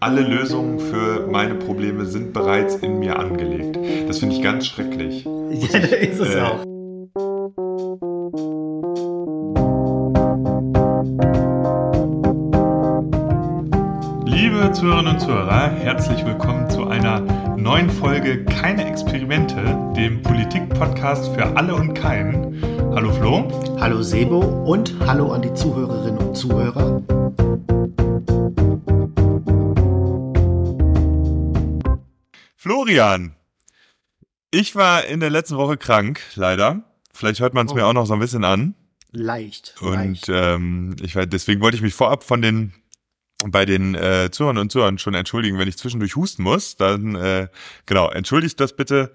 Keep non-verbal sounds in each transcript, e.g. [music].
Alle Lösungen für meine Probleme sind bereits in mir angelegt. Das finde ich ganz schrecklich. [laughs] Ja, da ist es äh, auch. Liebe Zuhörerinnen und Zuhörer, herzlich willkommen zu einer neuen Folge Keine Experimente, dem Politik-Podcast für alle und keinen. Hallo Flo. Hallo Sebo und hallo an die Zuhörerinnen und Zuhörer. Florian, ich war in der letzten Woche krank, leider. Vielleicht hört man es oh. mir auch noch so ein bisschen an. Leicht. Und leicht. Ähm, ich war, deswegen wollte ich mich vorab von den bei den äh, Zuhörern und Zuhörern schon entschuldigen, wenn ich zwischendurch husten muss, dann äh, genau, entschuldigt das bitte.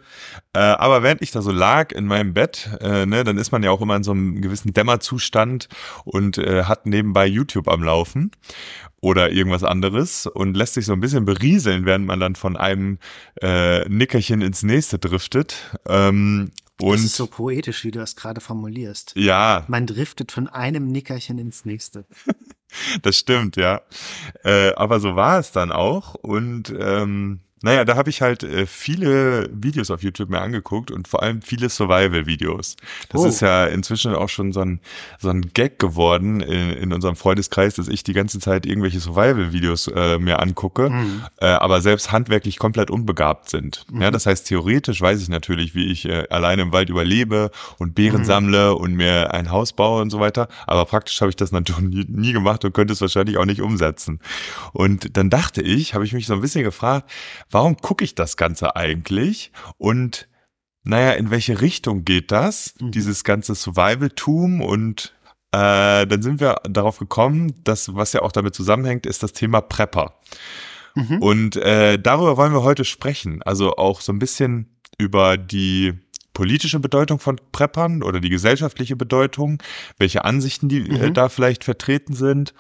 Äh, aber während ich da so lag in meinem Bett, äh, ne, dann ist man ja auch immer in so einem gewissen Dämmerzustand und äh, hat nebenbei YouTube am Laufen oder irgendwas anderes und lässt sich so ein bisschen berieseln, während man dann von einem äh, Nickerchen ins nächste driftet. Ähm, und das ist so poetisch, wie du das gerade formulierst. Ja. Man driftet von einem Nickerchen ins nächste. [laughs] das stimmt, ja. Äh, aber so war es dann auch. Und ähm, naja, da habe ich halt äh, viele Videos auf YouTube mir angeguckt und vor allem viele Survival-Videos. Das oh. ist ja inzwischen auch schon so ein, so ein Gag geworden in, in unserem Freundeskreis, dass ich die ganze Zeit irgendwelche Survival-Videos äh, mir angucke, mhm. äh, aber selbst handwerklich komplett unbegabt sind. Mhm. Ja, das heißt, theoretisch weiß ich natürlich, wie ich äh, alleine im Wald überlebe und Beeren mhm. sammle und mir ein Haus baue und so weiter. Aber praktisch habe ich das natürlich nie, nie gemacht und könnte es wahrscheinlich auch nicht umsetzen. Und dann dachte ich, habe ich mich so ein bisschen gefragt, warum gucke ich das Ganze eigentlich? Und naja, in welche Richtung geht das? Mhm. Dieses ganze Survival-Tum und äh, dann sind wir darauf gekommen, dass was ja auch damit zusammenhängt, ist das Thema Prepper. Mhm. Und äh, darüber wollen wir heute sprechen. Also auch so ein bisschen über die politische Bedeutung von Preppern oder die gesellschaftliche Bedeutung, welche Ansichten die äh, mhm. da vielleicht vertreten sind,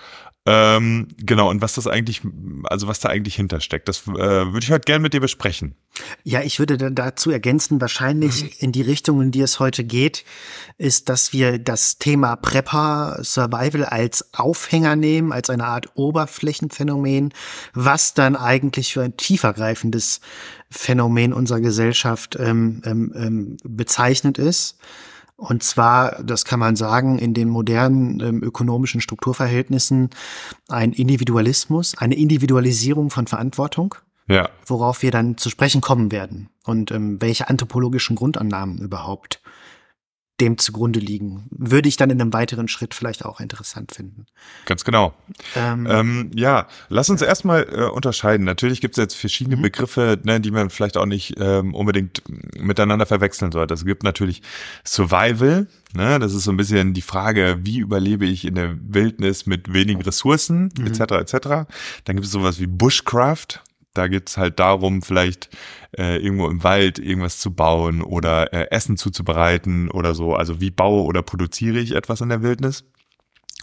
ähm, genau, und was das eigentlich, also was da eigentlich hintersteckt, das äh, würde ich heute gerne mit dir besprechen. Ja, ich würde dann dazu ergänzen, wahrscheinlich mhm. in die Richtung, in die es heute geht, ist, dass wir das Thema Prepper Survival als Aufhänger nehmen, als eine Art Oberflächenphänomen, was dann eigentlich für ein tiefergreifendes Phänomen unserer Gesellschaft ähm, ähm, ähm bezeichnet ist. Und zwar, das kann man sagen, in den modernen ähm, ökonomischen Strukturverhältnissen ein Individualismus, eine Individualisierung von Verantwortung. Ja. Worauf wir dann zu sprechen kommen werden und ähm, welche anthropologischen Grundannahmen überhaupt dem zugrunde liegen. Würde ich dann in einem weiteren Schritt vielleicht auch interessant finden. Ganz genau. Ähm, ähm, ja, lass uns erstmal äh, unterscheiden. Natürlich gibt es jetzt verschiedene mhm. Begriffe, ne, die man vielleicht auch nicht ähm, unbedingt miteinander verwechseln sollte. Es gibt natürlich Survival, ne, das ist so ein bisschen die Frage, wie überlebe ich in der Wildnis mit wenigen Ressourcen, mhm. etc. etc. Dann gibt es sowas wie Bushcraft, da geht's halt darum, vielleicht äh, irgendwo im Wald irgendwas zu bauen oder äh, Essen zuzubereiten oder so. Also wie baue oder produziere ich etwas in der Wildnis?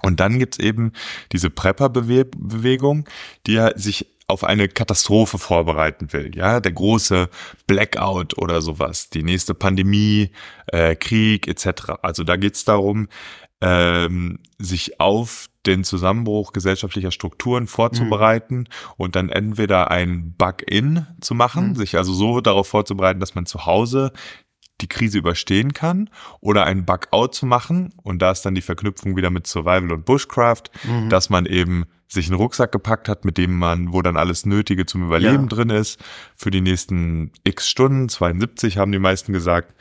Und dann gibt's eben diese Prepper-Bewegung, die ja sich auf eine Katastrophe vorbereiten will. Ja, der große Blackout oder sowas, die nächste Pandemie, äh, Krieg etc. Also da geht's darum, ähm, sich auf den Zusammenbruch gesellschaftlicher Strukturen vorzubereiten mhm. und dann entweder ein Bug-in zu machen, mhm. sich also so darauf vorzubereiten, dass man zu Hause die Krise überstehen kann oder ein Bug-out zu machen und da ist dann die Verknüpfung wieder mit Survival und Bushcraft, mhm. dass man eben sich einen Rucksack gepackt hat, mit dem man, wo dann alles Nötige zum Überleben ja. drin ist, für die nächsten x Stunden, 72 haben die meisten gesagt.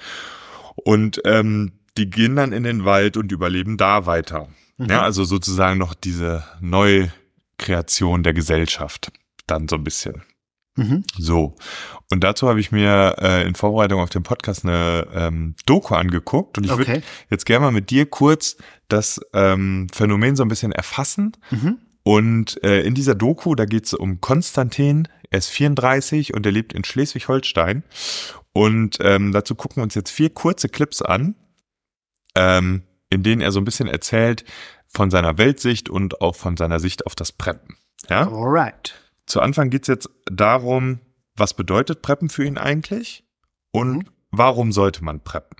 Und ähm, die gehen dann in den Wald und überleben da weiter. Mhm. Ja, also sozusagen noch diese Neukreation der Gesellschaft. Dann so ein bisschen. Mhm. So. Und dazu habe ich mir äh, in Vorbereitung auf den Podcast eine ähm, Doku angeguckt und ich okay. würde jetzt gerne mal mit dir kurz das ähm, Phänomen so ein bisschen erfassen. Mhm. Und äh, in dieser Doku, da geht es um Konstantin, er ist 34 und er lebt in Schleswig-Holstein. Und ähm, dazu gucken wir uns jetzt vier kurze Clips an, ähm, in denen er so ein bisschen erzählt von seiner Weltsicht und auch von seiner Sicht auf das Preppen. Ja? Alright. Zu Anfang geht's jetzt darum, was bedeutet Preppen für ihn eigentlich und mhm. warum sollte man preppen?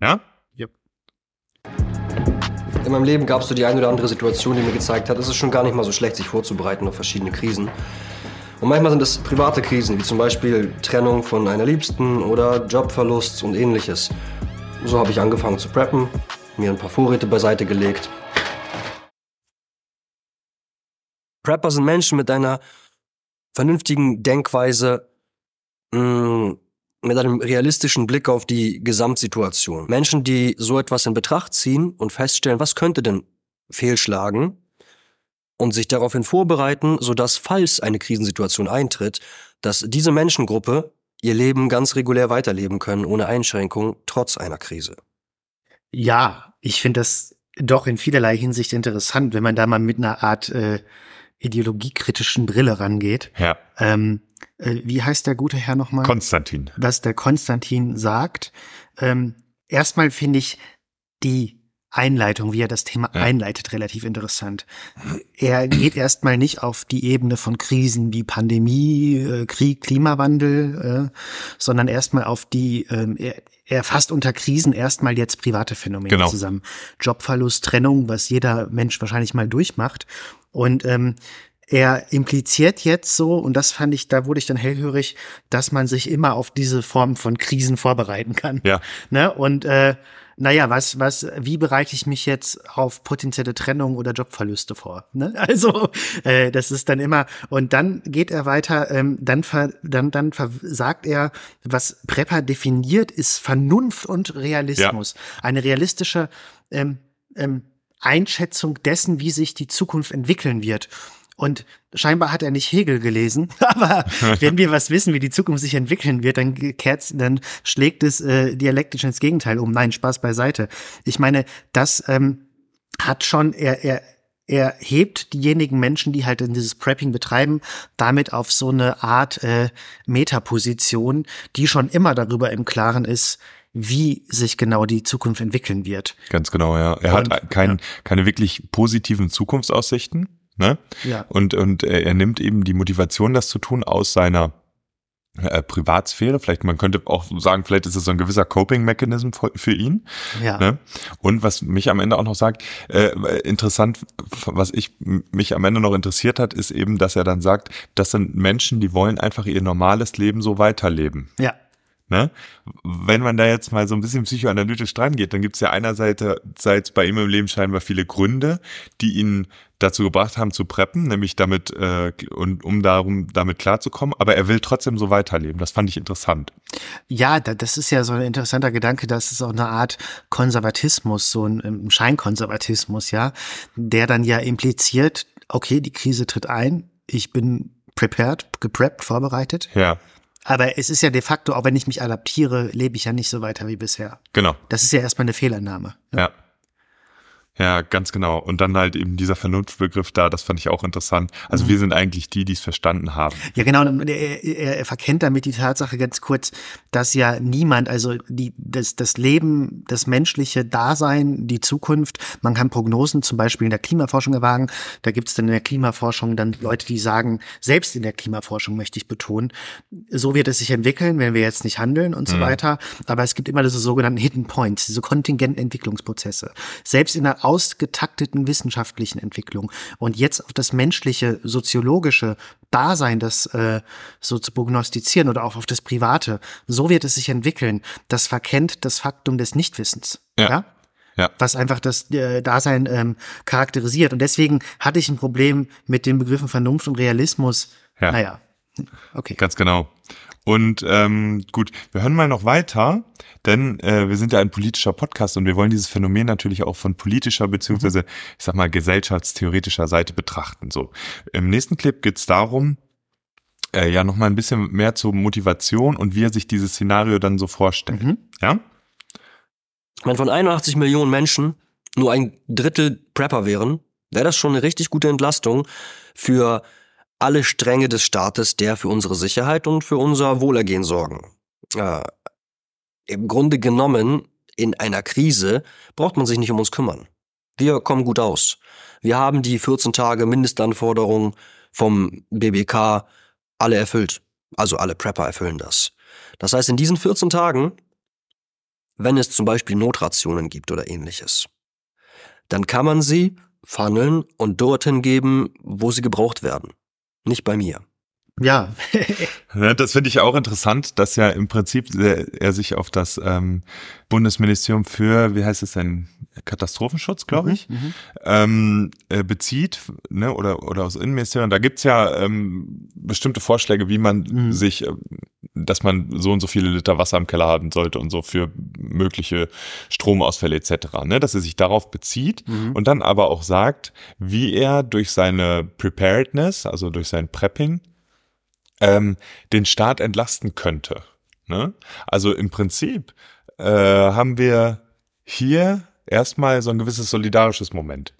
Ja? Yep. In meinem Leben gab es so die eine oder andere Situation, die mir gezeigt hat, es ist schon gar nicht mal so schlecht, sich vorzubereiten auf verschiedene Krisen. Und manchmal sind es private Krisen, wie zum Beispiel Trennung von einer Liebsten oder Jobverlust und ähnliches. So habe ich angefangen zu preppen, mir ein paar Vorräte beiseite gelegt. Prepper sind Menschen mit einer vernünftigen Denkweise, mm, mit einem realistischen Blick auf die Gesamtsituation. Menschen, die so etwas in Betracht ziehen und feststellen, was könnte denn fehlschlagen und sich daraufhin vorbereiten, sodass, falls eine Krisensituation eintritt, dass diese Menschengruppe ihr Leben ganz regulär weiterleben können, ohne Einschränkung, trotz einer Krise. Ja, ich finde das doch in vielerlei Hinsicht interessant, wenn man da mal mit einer Art äh, ideologiekritischen Brille rangeht. Ja. Ähm, äh, wie heißt der gute Herr nochmal? Konstantin. Was der Konstantin sagt. Ähm, erstmal finde ich die Einleitung, wie er das Thema ja. einleitet, relativ interessant. Er geht erstmal nicht auf die Ebene von Krisen wie Pandemie, äh, Krieg, Klimawandel, äh, sondern erstmal auf die, äh, er, er fasst unter Krisen erstmal jetzt private Phänomene genau. zusammen. Jobverlust, Trennung, was jeder Mensch wahrscheinlich mal durchmacht. Und ähm, er impliziert jetzt so, und das fand ich, da wurde ich dann hellhörig, dass man sich immer auf diese Form von Krisen vorbereiten kann. Ja. Ne? Und äh, naja, was, was, wie bereite ich mich jetzt auf potenzielle Trennung oder Jobverluste vor? Ne? [laughs] Also, äh, das ist dann immer, und dann geht er weiter, ähm, dann, ver, dann, dann sagt er, was Prepper definiert, ist Vernunft und Realismus. Ja. Eine realistische ähm, ähm, Einschätzung dessen, wie sich die Zukunft entwickeln wird. Und scheinbar hat er nicht Hegel gelesen, [laughs] aber wenn wir was wissen, wie die Zukunft sich entwickeln wird, dann kehrt, dann schlägt es äh, dialektisch ins Gegenteil um. Nein, Spaß beiseite. Ich meine, das ähm, hat schon, er, er, er hebt diejenigen Menschen, die halt in dieses Prepping betreiben, damit auf so eine Art äh, Metaposition, die schon immer darüber im Klaren ist, wie sich genau die Zukunft entwickeln wird. Ganz genau, ja. Er Und, hat kein, ja. keine wirklich positiven Zukunftsaussichten. Ne? Ja. Und, und er nimmt eben die Motivation, das zu tun, aus seiner äh, Privatsphäre. Vielleicht, man könnte auch sagen, vielleicht ist es so ein gewisser Coping-Mechanism für ihn. Ja. Ne? Und was mich am Ende auch noch sagt, äh, interessant, was ich mich am Ende noch interessiert hat, ist eben, dass er dann sagt, das sind Menschen, die wollen einfach ihr normales Leben so weiterleben. Ja. Ne? Wenn man da jetzt mal so ein bisschen psychoanalytisch dran geht, dann gibt es ja einerseits bei ihm im Leben scheinbar viele Gründe, die ihn dazu gebracht haben zu preppen, nämlich damit äh, und um darum damit klarzukommen, aber er will trotzdem so weiterleben. Das fand ich interessant. Ja, das ist ja so ein interessanter Gedanke, das ist auch eine Art Konservatismus, so ein Scheinkonservatismus, ja, der dann ja impliziert, okay, die Krise tritt ein, ich bin prepared, gepreppt, vorbereitet. Ja. Aber es ist ja de facto, auch wenn ich mich adaptiere, lebe ich ja nicht so weiter wie bisher. Genau. Das ist ja erstmal eine Fehlannahme. Ja. Ja, ganz genau. Und dann halt eben dieser Vernunftbegriff da, das fand ich auch interessant. Also mhm. wir sind eigentlich die, die es verstanden haben. Ja, genau. Er, er, er verkennt damit die Tatsache ganz kurz, dass ja niemand, also die, das, das Leben, das menschliche Dasein, die Zukunft, man kann Prognosen zum Beispiel in der Klimaforschung erwagen. Da gibt es dann in der Klimaforschung dann Leute, die sagen, selbst in der Klimaforschung möchte ich betonen, so wird es sich entwickeln, wenn wir jetzt nicht handeln und so mhm. weiter. Aber es gibt immer diese sogenannten Hidden Points, diese kontingenten Entwicklungsprozesse. Selbst in der ausgetakteten wissenschaftlichen Entwicklung und jetzt auf das menschliche, soziologische Dasein, das äh, so zu prognostizieren oder auch auf das Private, so wird es sich entwickeln. Das verkennt das Faktum des Nichtwissens. ja? ja? Ja. Was einfach das äh, Dasein ähm, charakterisiert. Und deswegen hatte ich ein Problem mit den Begriffen Vernunft und Realismus. Ja. Naja, okay. Ganz genau. Und ähm, gut, wir hören mal noch weiter, denn äh, wir sind ja ein politischer Podcast und wir wollen dieses Phänomen natürlich auch von politischer beziehungsweise, mhm. ich sag mal, gesellschaftstheoretischer Seite betrachten. So, im nächsten Clip geht's darum, äh, ja nochmal ein bisschen mehr zur Motivation und wie er sich dieses Szenario dann so vorstellt. Mhm. Ja? Wenn von 81 Millionen Menschen nur ein Drittel Prepper wären, wäre das schon eine richtig gute Entlastung für alle Stränge des Staates, der für unsere Sicherheit und für unser Wohlergehen sorgen. Äh, Im Grunde genommen, in einer Krise braucht man sich nicht um uns kümmern. Wir kommen gut aus. Wir haben die 14 Tage Mindestanforderungen vom BBK alle erfüllt. Also alle Prepper erfüllen das. Das heißt, in diesen 14 Tagen, wenn es zum Beispiel Notrationen gibt oder ähnliches, dann kann man sie funneln und dorthin geben, wo sie gebraucht werden nicht bei mir. [laughs] Ja. das finde ich auch interessant, dass ja im Prinzip er sich auf das ähm, Bundesministerium für, wie heißt es denn, Katastrophenschutz, glaube mhm, ich, mhm, ähm, äh, bezieht, ne, oder, oder aus Innenministerium. Da gibt's ja ähm, bestimmte Vorschläge, wie man mhm. sich, äh, dass man so und so viele Liter Wasser im Keller haben sollte und so für mögliche Stromausfälle etc. Ne, dass er sich darauf bezieht mhm. und dann aber auch sagt, wie er durch seine Preparedness, also durch sein Prepping, ähm, den Staat entlasten könnte. Ne? Also im Prinzip äh, haben wir hier erstmal so ein gewisses solidarisches Moment.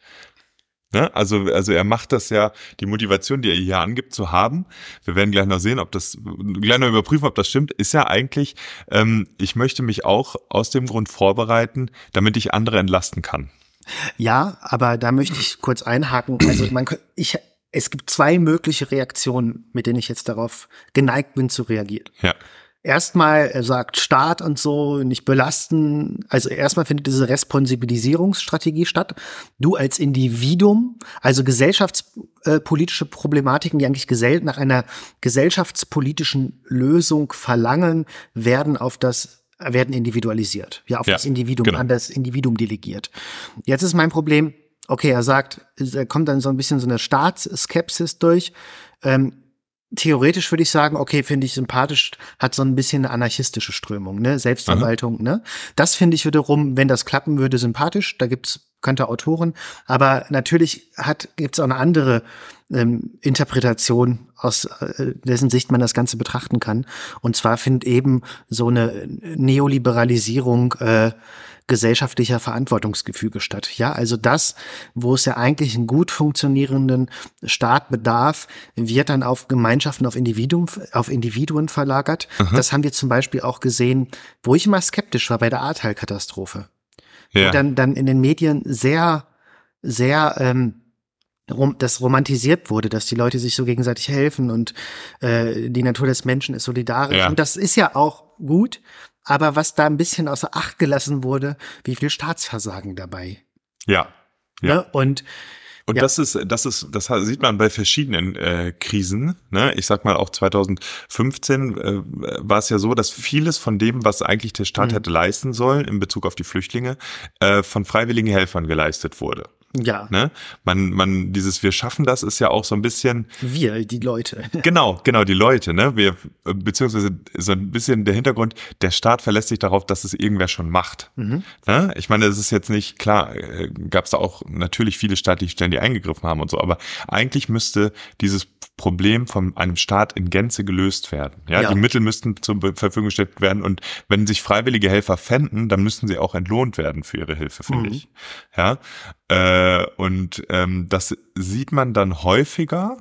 Ne? Also, also er macht das ja, die Motivation, die er hier angibt zu haben, wir werden gleich noch sehen, ob das, gleich noch überprüfen, ob das stimmt, ist ja eigentlich, ähm, ich möchte mich auch aus dem Grund vorbereiten, damit ich andere entlasten kann. Ja, aber da möchte ich kurz einhaken. Also man, ich, es gibt zwei mögliche Reaktionen, mit denen ich jetzt darauf geneigt bin zu reagieren. Ja. Erstmal, er sagt Staat und so, nicht belasten. Also erstmal findet diese Responsibilisierungsstrategie statt. Du als Individuum, also gesellschaftspolitische Problematiken, die eigentlich nach einer gesellschaftspolitischen Lösung verlangen, werden auf das werden individualisiert, ja, auf ja, das Individuum, genau. an das Individuum delegiert. Jetzt ist mein Problem, okay, er sagt, er kommt dann so ein bisschen so eine Staatsskepsis durch. Ähm, theoretisch würde ich sagen, okay, finde ich sympathisch, hat so ein bisschen eine anarchistische Strömung, ne? Selbstverwaltung, Aha. ne? Das finde ich wiederum, wenn das klappen würde, sympathisch. Da gibt's könnte Autoren, aber natürlich hat gibt's auch eine andere ähm, Interpretation, aus äh, dessen Sicht man das Ganze betrachten kann. Und zwar findet eben so eine Neoliberalisierung äh, gesellschaftlicher Verantwortungsgefüge statt. Ja, also das, wo es ja eigentlich einen gut funktionierenden Staat bedarf, wird dann auf Gemeinschaften, auf Individuen, auf Individuen verlagert. Mhm. Das haben wir zum Beispiel auch gesehen, wo ich immer skeptisch war bei der Ahrtal-Katastrophe. Ja. Wo dann, dann in den Medien sehr, sehr, ähm, das romantisiert wurde, dass die Leute sich so gegenseitig helfen und äh, die Natur des Menschen ist solidarisch. Ja. Und das ist ja auch gut, aber was da ein bisschen außer Acht gelassen wurde, wie viel Staatsversagen dabei. Ja. ja. Ne? Und und ja. das ist, das ist, das sieht man bei verschiedenen äh, Krisen. Ne? Ich sag mal, auch 2015 äh, war es ja so, dass vieles von dem, was eigentlich der Staat mhm. hätte leisten sollen in Bezug auf die Flüchtlinge, äh, von freiwilligen Helfern geleistet wurde. Ja. Ne? Man, man, dieses Wir schaffen das ist ja auch so ein bisschen. Wir, die Leute. [laughs] genau, genau, die Leute, ne? Wir, beziehungsweise so ein bisschen der Hintergrund, der Staat verlässt sich darauf, dass es irgendwer schon macht. Mhm. Ne? Ich meine, es ist jetzt nicht, klar, äh, gab es da auch natürlich viele staatliche Stellen, die eingegriffen haben und so, aber eigentlich müsste dieses Problem von einem Staat in Gänze gelöst werden. Ja, ja. die Mittel müssten zur Verfügung gestellt werden und wenn sich freiwillige Helfer fänden, dann müssten sie auch entlohnt werden für ihre Hilfe, finde mhm. ich. Ja, äh, und ähm, das sieht man dann häufiger.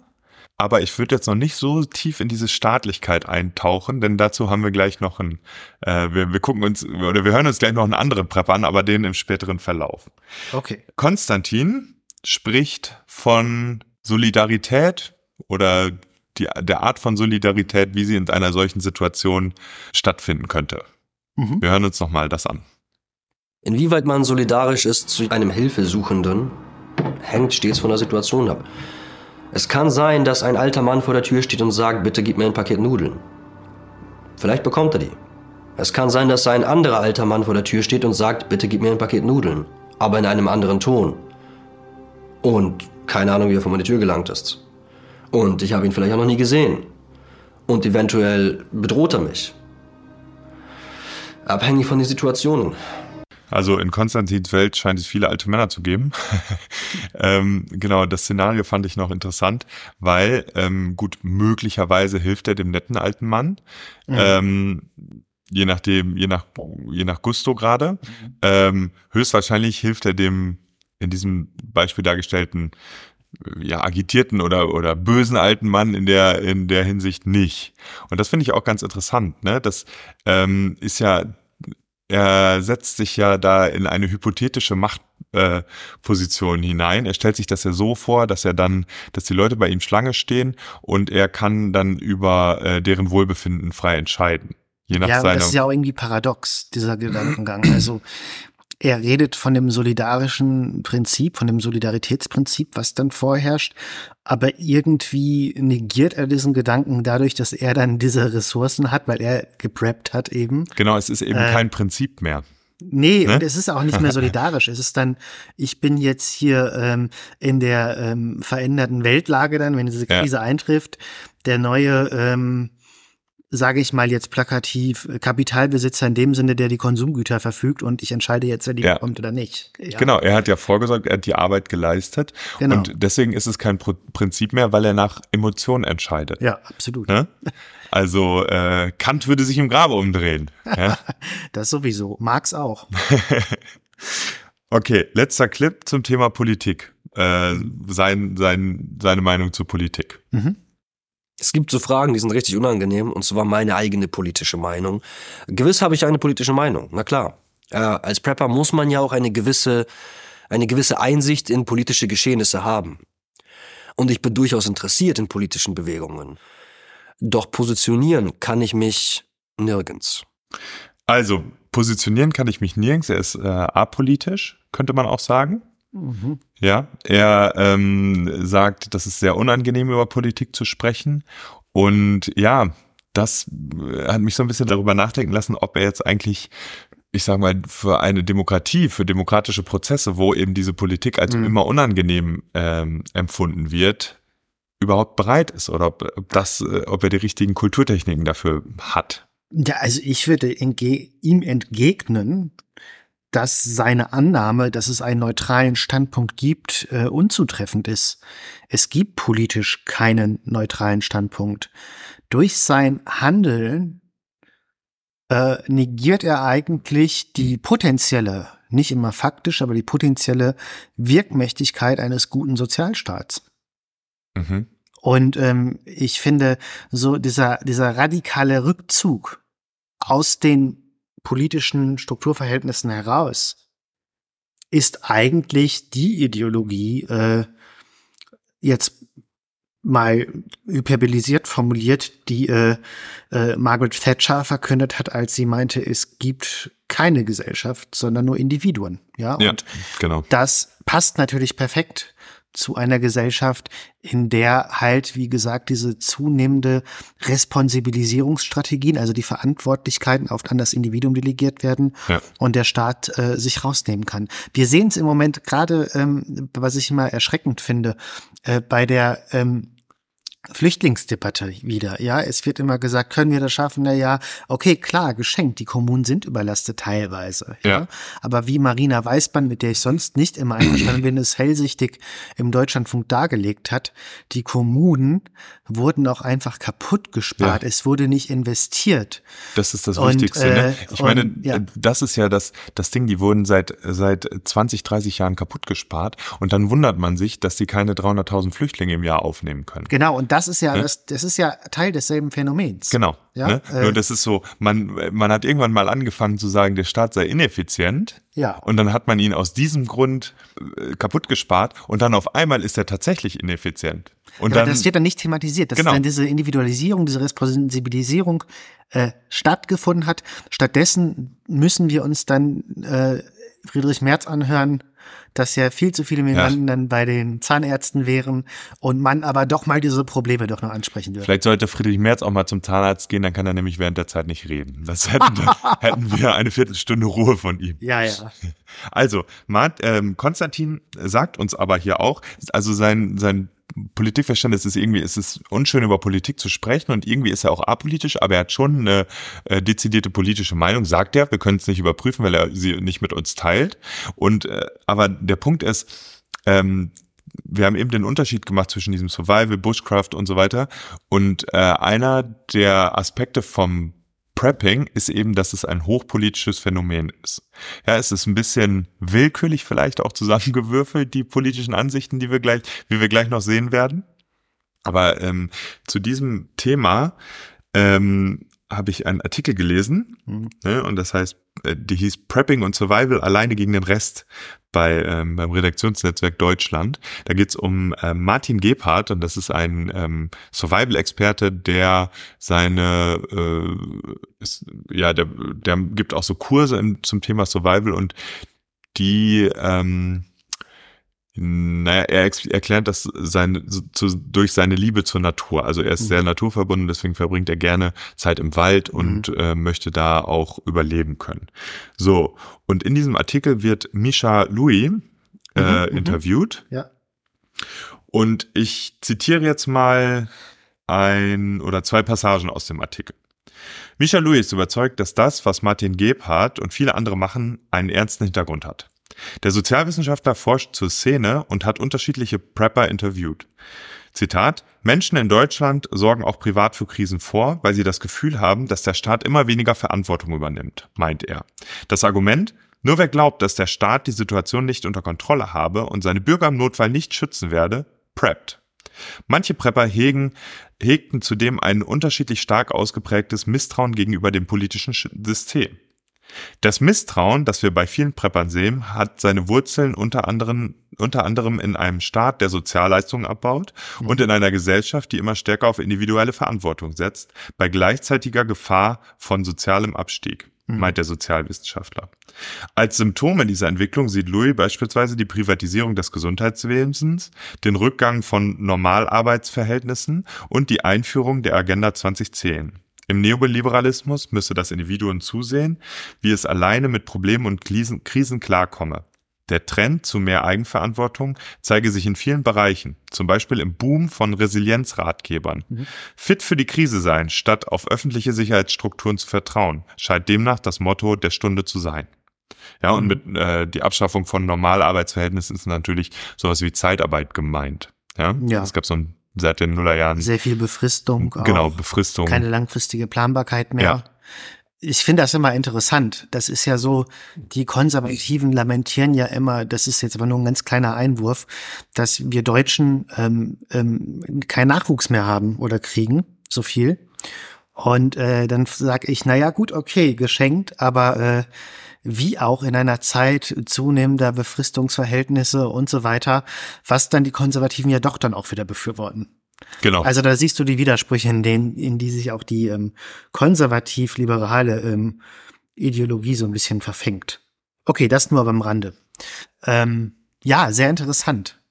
Aber ich würde jetzt noch nicht so tief in diese Staatlichkeit eintauchen, denn dazu haben wir gleich noch ein, äh, wir, wir gucken uns, oder wir hören uns gleich noch einen anderen Prep an, aber den im späteren Verlauf. Okay. Konstantin spricht von Solidarität oder die, der Art von Solidarität, wie sie in einer solchen Situation stattfinden könnte. Mhm. Wir hören uns nochmal das an. Inwieweit man solidarisch ist zu einem Hilfesuchenden, hängt stets von der Situation ab. Es kann sein, dass ein alter Mann vor der Tür steht und sagt, bitte gib mir ein Paket Nudeln. Vielleicht bekommt er die. Es kann sein, dass ein anderer alter Mann vor der Tür steht und sagt, bitte gib mir ein Paket Nudeln, aber in einem anderen Ton. Und keine Ahnung, wie er vor meine Tür gelangt ist. Und ich habe ihn vielleicht auch noch nie gesehen. Und eventuell bedroht er mich. Abhängig von den Situationen. Also in Konstantins Welt scheint es viele alte Männer zu geben. [laughs] ähm, genau, das Szenario fand ich noch interessant, weil ähm, gut, möglicherweise hilft er dem netten alten Mann. Mhm. Ähm, je nachdem, je nach, je nach Gusto gerade. Mhm. Ähm, höchstwahrscheinlich hilft er dem in diesem Beispiel dargestellten ja, agitierten oder, oder bösen alten Mann in der, in der Hinsicht nicht. Und das finde ich auch ganz interessant, ne? Das ähm, ist ja er setzt sich ja da in eine hypothetische Machtposition äh, hinein. Er stellt sich das ja so vor, dass er dann, dass die Leute bei ihm Schlange stehen und er kann dann über äh, deren Wohlbefinden frei entscheiden. Je nach ja, seiner das ist ja auch irgendwie paradox, dieser Gedankengang. Also er redet von dem solidarischen Prinzip, von dem Solidaritätsprinzip, was dann vorherrscht. Aber irgendwie negiert er diesen Gedanken dadurch, dass er dann diese Ressourcen hat, weil er gepreppt hat eben. Genau, es ist eben äh, kein Prinzip mehr. Nee, ne? und es ist auch nicht mehr solidarisch. es ist dann, ich bin jetzt hier ähm, in der ähm, veränderten Weltlage dann, wenn diese Krise ja. eintrifft, der neue ähm, sage ich mal jetzt plakativ, Kapitalbesitzer in dem Sinne, der die Konsumgüter verfügt und ich entscheide jetzt, wer die ja. bekommt oder nicht. Ja. Genau, er hat ja vorgesorgt, er hat die Arbeit geleistet genau. und deswegen ist es kein Prinzip mehr, weil er nach Emotionen entscheidet. Ja, absolut. Ne? Also äh, Kant würde sich im Grabe umdrehen. Ja? [laughs] das sowieso, Marx auch. [laughs] okay, letzter Clip zum Thema Politik. Äh, sein, sein, seine Meinung zur Politik. Mhm. Es gibt so Fragen, die sind richtig unangenehm, und zwar meine eigene politische Meinung. Gewiss habe ich eine politische Meinung, na klar. Äh, als Prepper muss man ja auch eine gewisse, eine gewisse Einsicht in politische Geschehnisse haben. Und ich bin durchaus interessiert in politischen Bewegungen. Doch positionieren kann ich mich nirgends. Also, positionieren kann ich mich nirgends. Er ist äh, apolitisch, könnte man auch sagen. Mhm. Ja, er ähm, sagt, das ist sehr unangenehm, über Politik zu sprechen. Und ja, das äh, hat mich so ein bisschen darüber nachdenken lassen, ob er jetzt eigentlich, ich sag mal, für eine Demokratie, für demokratische Prozesse, wo eben diese Politik als mhm. immer unangenehm ähm, empfunden wird, überhaupt bereit ist oder ob, ob das, äh, ob er die richtigen Kulturtechniken dafür hat. Ja, also ich würde ihm entgegnen, dass seine Annahme, dass es einen neutralen Standpunkt gibt, äh, unzutreffend ist. Es gibt politisch keinen neutralen Standpunkt. Durch sein Handeln äh, negiert er eigentlich die potenzielle, nicht immer faktisch, aber die potenzielle Wirkmächtigkeit eines guten Sozialstaats. Mhm. Und ähm, ich finde, so dieser, dieser radikale Rückzug aus den politischen Strukturverhältnissen heraus ist eigentlich die Ideologie, äh, jetzt mal hyperbolisiert formuliert, die äh, äh, Margaret Thatcher verkündet hat, als sie meinte, es gibt keine Gesellschaft, sondern nur Individuen. Ja, ja genau. Das passt natürlich perfekt zu einer Gesellschaft, in der halt, wie gesagt, diese zunehmende Responsibilisierungsstrategien, also die Verantwortlichkeiten oft an das Individuum delegiert werden ja. und der Staat äh, sich rausnehmen kann. Wir sehen es im Moment gerade, ähm, was ich immer erschreckend finde, äh, bei der ähm, Flüchtlingsdebatte wieder. Ja, es wird immer gesagt, können wir das schaffen? Na ja, okay, klar, geschenkt. Die Kommunen sind überlastet teilweise. Ja. ja. Aber wie Marina Weißmann, mit der ich sonst nicht immer einverstanden bin, es hellsichtig im Deutschlandfunk dargelegt hat, die Kommunen wurden auch einfach kaputt gespart. Ja. Es wurde nicht investiert. Das ist das und, Wichtigste. Ne? Äh, ich meine, und, ja. das ist ja das, das Ding, die wurden seit, seit 20, 30 Jahren kaputt gespart. Und dann wundert man sich, dass die keine 300.000 Flüchtlinge im Jahr aufnehmen können. Genau. Und das ist ja, ne? das, das ist ja Teil desselben Phänomens. Genau. Ja? Ne? Äh, Nur das ist so, man, man hat irgendwann mal angefangen zu sagen, der Staat sei ineffizient. Ja. Und dann hat man ihn aus diesem Grund äh, kaputt gespart und dann auf einmal ist er tatsächlich ineffizient. Und ja, dann, das wird dann nicht thematisiert, dass genau. dann diese Individualisierung, diese Responsibilisierung äh, stattgefunden hat. Stattdessen müssen wir uns dann äh, Friedrich Merz anhören, dass ja viel zu viele Migranten ja. dann bei den Zahnärzten wären und man aber doch mal diese Probleme doch noch ansprechen würde. Vielleicht sollte Friedrich Merz auch mal zum Zahnarzt gehen, dann kann er nämlich während der Zeit nicht reden. Das hätten, [laughs] hätten wir eine Viertelstunde Ruhe von ihm. Ja, ja. Also, Mart, ähm, Konstantin sagt uns aber hier auch, also sein, sein Politikverständnis ist irgendwie, ist es unschön über Politik zu sprechen und irgendwie ist er auch apolitisch, aber er hat schon eine äh, dezidierte politische Meinung, sagt er. Wir können es nicht überprüfen, weil er sie nicht mit uns teilt. Und äh, aber der Punkt ist, ähm, wir haben eben den Unterschied gemacht zwischen diesem Survival, Bushcraft und so weiter. Und äh, einer der Aspekte vom Prepping ist eben, dass es ein hochpolitisches Phänomen ist. Ja, es ist ein bisschen willkürlich vielleicht auch zusammengewürfelt, die politischen Ansichten, die wir gleich, wie wir gleich noch sehen werden. Aber ähm, zu diesem Thema ähm, habe ich einen Artikel gelesen mhm. ne, und das heißt, äh, die hieß Prepping und Survival alleine gegen den Rest bei ähm, beim Redaktionsnetzwerk Deutschland. Da geht's um äh, Martin Gebhardt und das ist ein ähm, Survival-Experte, der seine äh, ist, ja der der gibt auch so Kurse im, zum Thema Survival und die ähm, naja, er erklärt das seine, zu, durch seine Liebe zur Natur. Also er ist mhm. sehr naturverbunden, deswegen verbringt er gerne Zeit im Wald mhm. und mhm. äh, möchte da auch überleben können. So, und in diesem Artikel wird Misha Louis äh, mhm, mhm. interviewt. Ja. Und ich zitiere jetzt mal ein oder zwei Passagen aus dem Artikel. Misha Louis ist überzeugt, dass das, was Martin Gebhardt und viele andere machen, einen ernsten Hintergrund hat. Der Sozialwissenschaftler forscht zur Szene und hat unterschiedliche Prepper interviewt. Zitat, Menschen in Deutschland sorgen auch privat für Krisen vor, weil sie das Gefühl haben, dass der Staat immer weniger Verantwortung übernimmt, meint er. Das Argument, nur wer glaubt, dass der Staat die Situation nicht unter Kontrolle habe und seine Bürger im Notfall nicht schützen werde, preppt. Manche Prepper hegen, hegten zudem ein unterschiedlich stark ausgeprägtes Misstrauen gegenüber dem politischen System. Das Misstrauen, das wir bei vielen Preppern sehen, hat seine Wurzeln unter anderem, unter anderem in einem Staat, der Sozialleistungen abbaut mhm. und in einer Gesellschaft, die immer stärker auf individuelle Verantwortung setzt, bei gleichzeitiger Gefahr von sozialem Abstieg, mhm. meint der Sozialwissenschaftler. Als Symptome dieser Entwicklung sieht Louis beispielsweise die Privatisierung des Gesundheitswesens, den Rückgang von Normalarbeitsverhältnissen und die Einführung der Agenda 2010. Im Neoliberalismus müsse das Individuum zusehen, wie es alleine mit Problemen und Krisen, Krisen klarkomme. Der Trend zu mehr Eigenverantwortung zeige sich in vielen Bereichen, zum Beispiel im Boom von Resilienzratgebern. Mhm. Fit für die Krise sein, statt auf öffentliche Sicherheitsstrukturen zu vertrauen, scheint demnach das Motto der Stunde zu sein. Ja, und mhm. mit äh, die Abschaffung von Normalarbeitsverhältnissen ist natürlich sowas wie Zeitarbeit gemeint. Ja, ja. es gab so ein seit den Nullerjahren. Sehr viel Befristung. Genau, Befristung. Keine langfristige Planbarkeit mehr. Ja. Ich finde das immer interessant. Das ist ja so, die Konservativen lamentieren ja immer, das ist jetzt aber nur ein ganz kleiner Einwurf, dass wir Deutschen ähm, ähm, keinen Nachwuchs mehr haben oder kriegen, so viel. Und äh, dann sage ich, naja, gut, okay, geschenkt, aber äh, wie auch in einer Zeit zunehmender Befristungsverhältnisse und so weiter, was dann die Konservativen ja doch dann auch wieder befürworten. Genau. Also da siehst du die Widersprüche, in denen, in die sich auch die ähm, konservativ-liberale ähm, Ideologie so ein bisschen verfängt. Okay, das nur beim Rande. Ähm, ja, sehr interessant.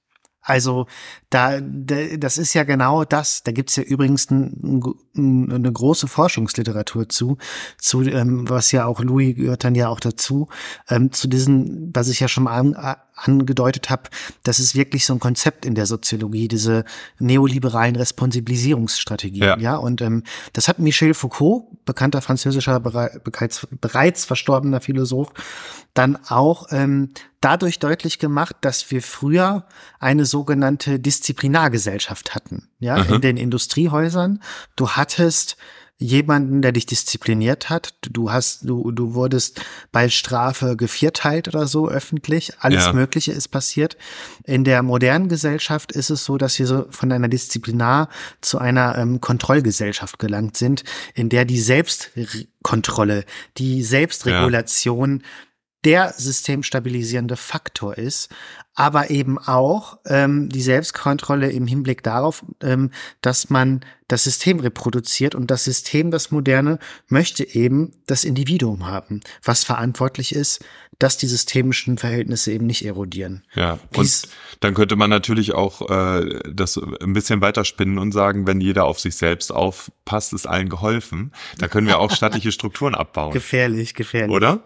Also da, das ist ja genau das. Da gibt's ja übrigens ein, ein, eine große Forschungsliteratur zu, zu ähm, was ja auch Louis gehört dann ja auch dazu, ähm, zu diesen, was ich ja schon mal an, angedeutet habe, das ist wirklich so ein Konzept in der Soziologie, diese neoliberalen Responsibilisierungsstrategien. Ja, ja? und ähm, das hat Michel Foucault, bekannter französischer bereits, bereits verstorbener Philosoph, dann auch ähm, dadurch deutlich gemacht, dass wir früher eine sogenannte Disziplinargesellschaft hatten. Ja, mhm. in den Industriehäusern. Du hattest jemanden, der dich diszipliniert hat. Du hast, du, du wurdest bei Strafe gevierteilt oder so öffentlich. Alles ja. Mögliche ist passiert. In der modernen Gesellschaft ist es so, dass wir so von einer Disziplinar zu einer ähm, Kontrollgesellschaft gelangt sind, in der die Selbstkontrolle, die Selbstregulation ja der systemstabilisierende Faktor ist, aber eben auch ähm, die Selbstkontrolle im Hinblick darauf, ähm, dass man das System reproduziert und das System, das moderne, möchte eben das Individuum haben, was verantwortlich ist, dass die systemischen Verhältnisse eben nicht erodieren. Ja, Dies, und dann könnte man natürlich auch äh, das ein bisschen weiterspinnen und sagen, wenn jeder auf sich selbst aufpasst, ist allen geholfen. Da können wir auch staatliche Strukturen abbauen. Gefährlich, gefährlich. Oder?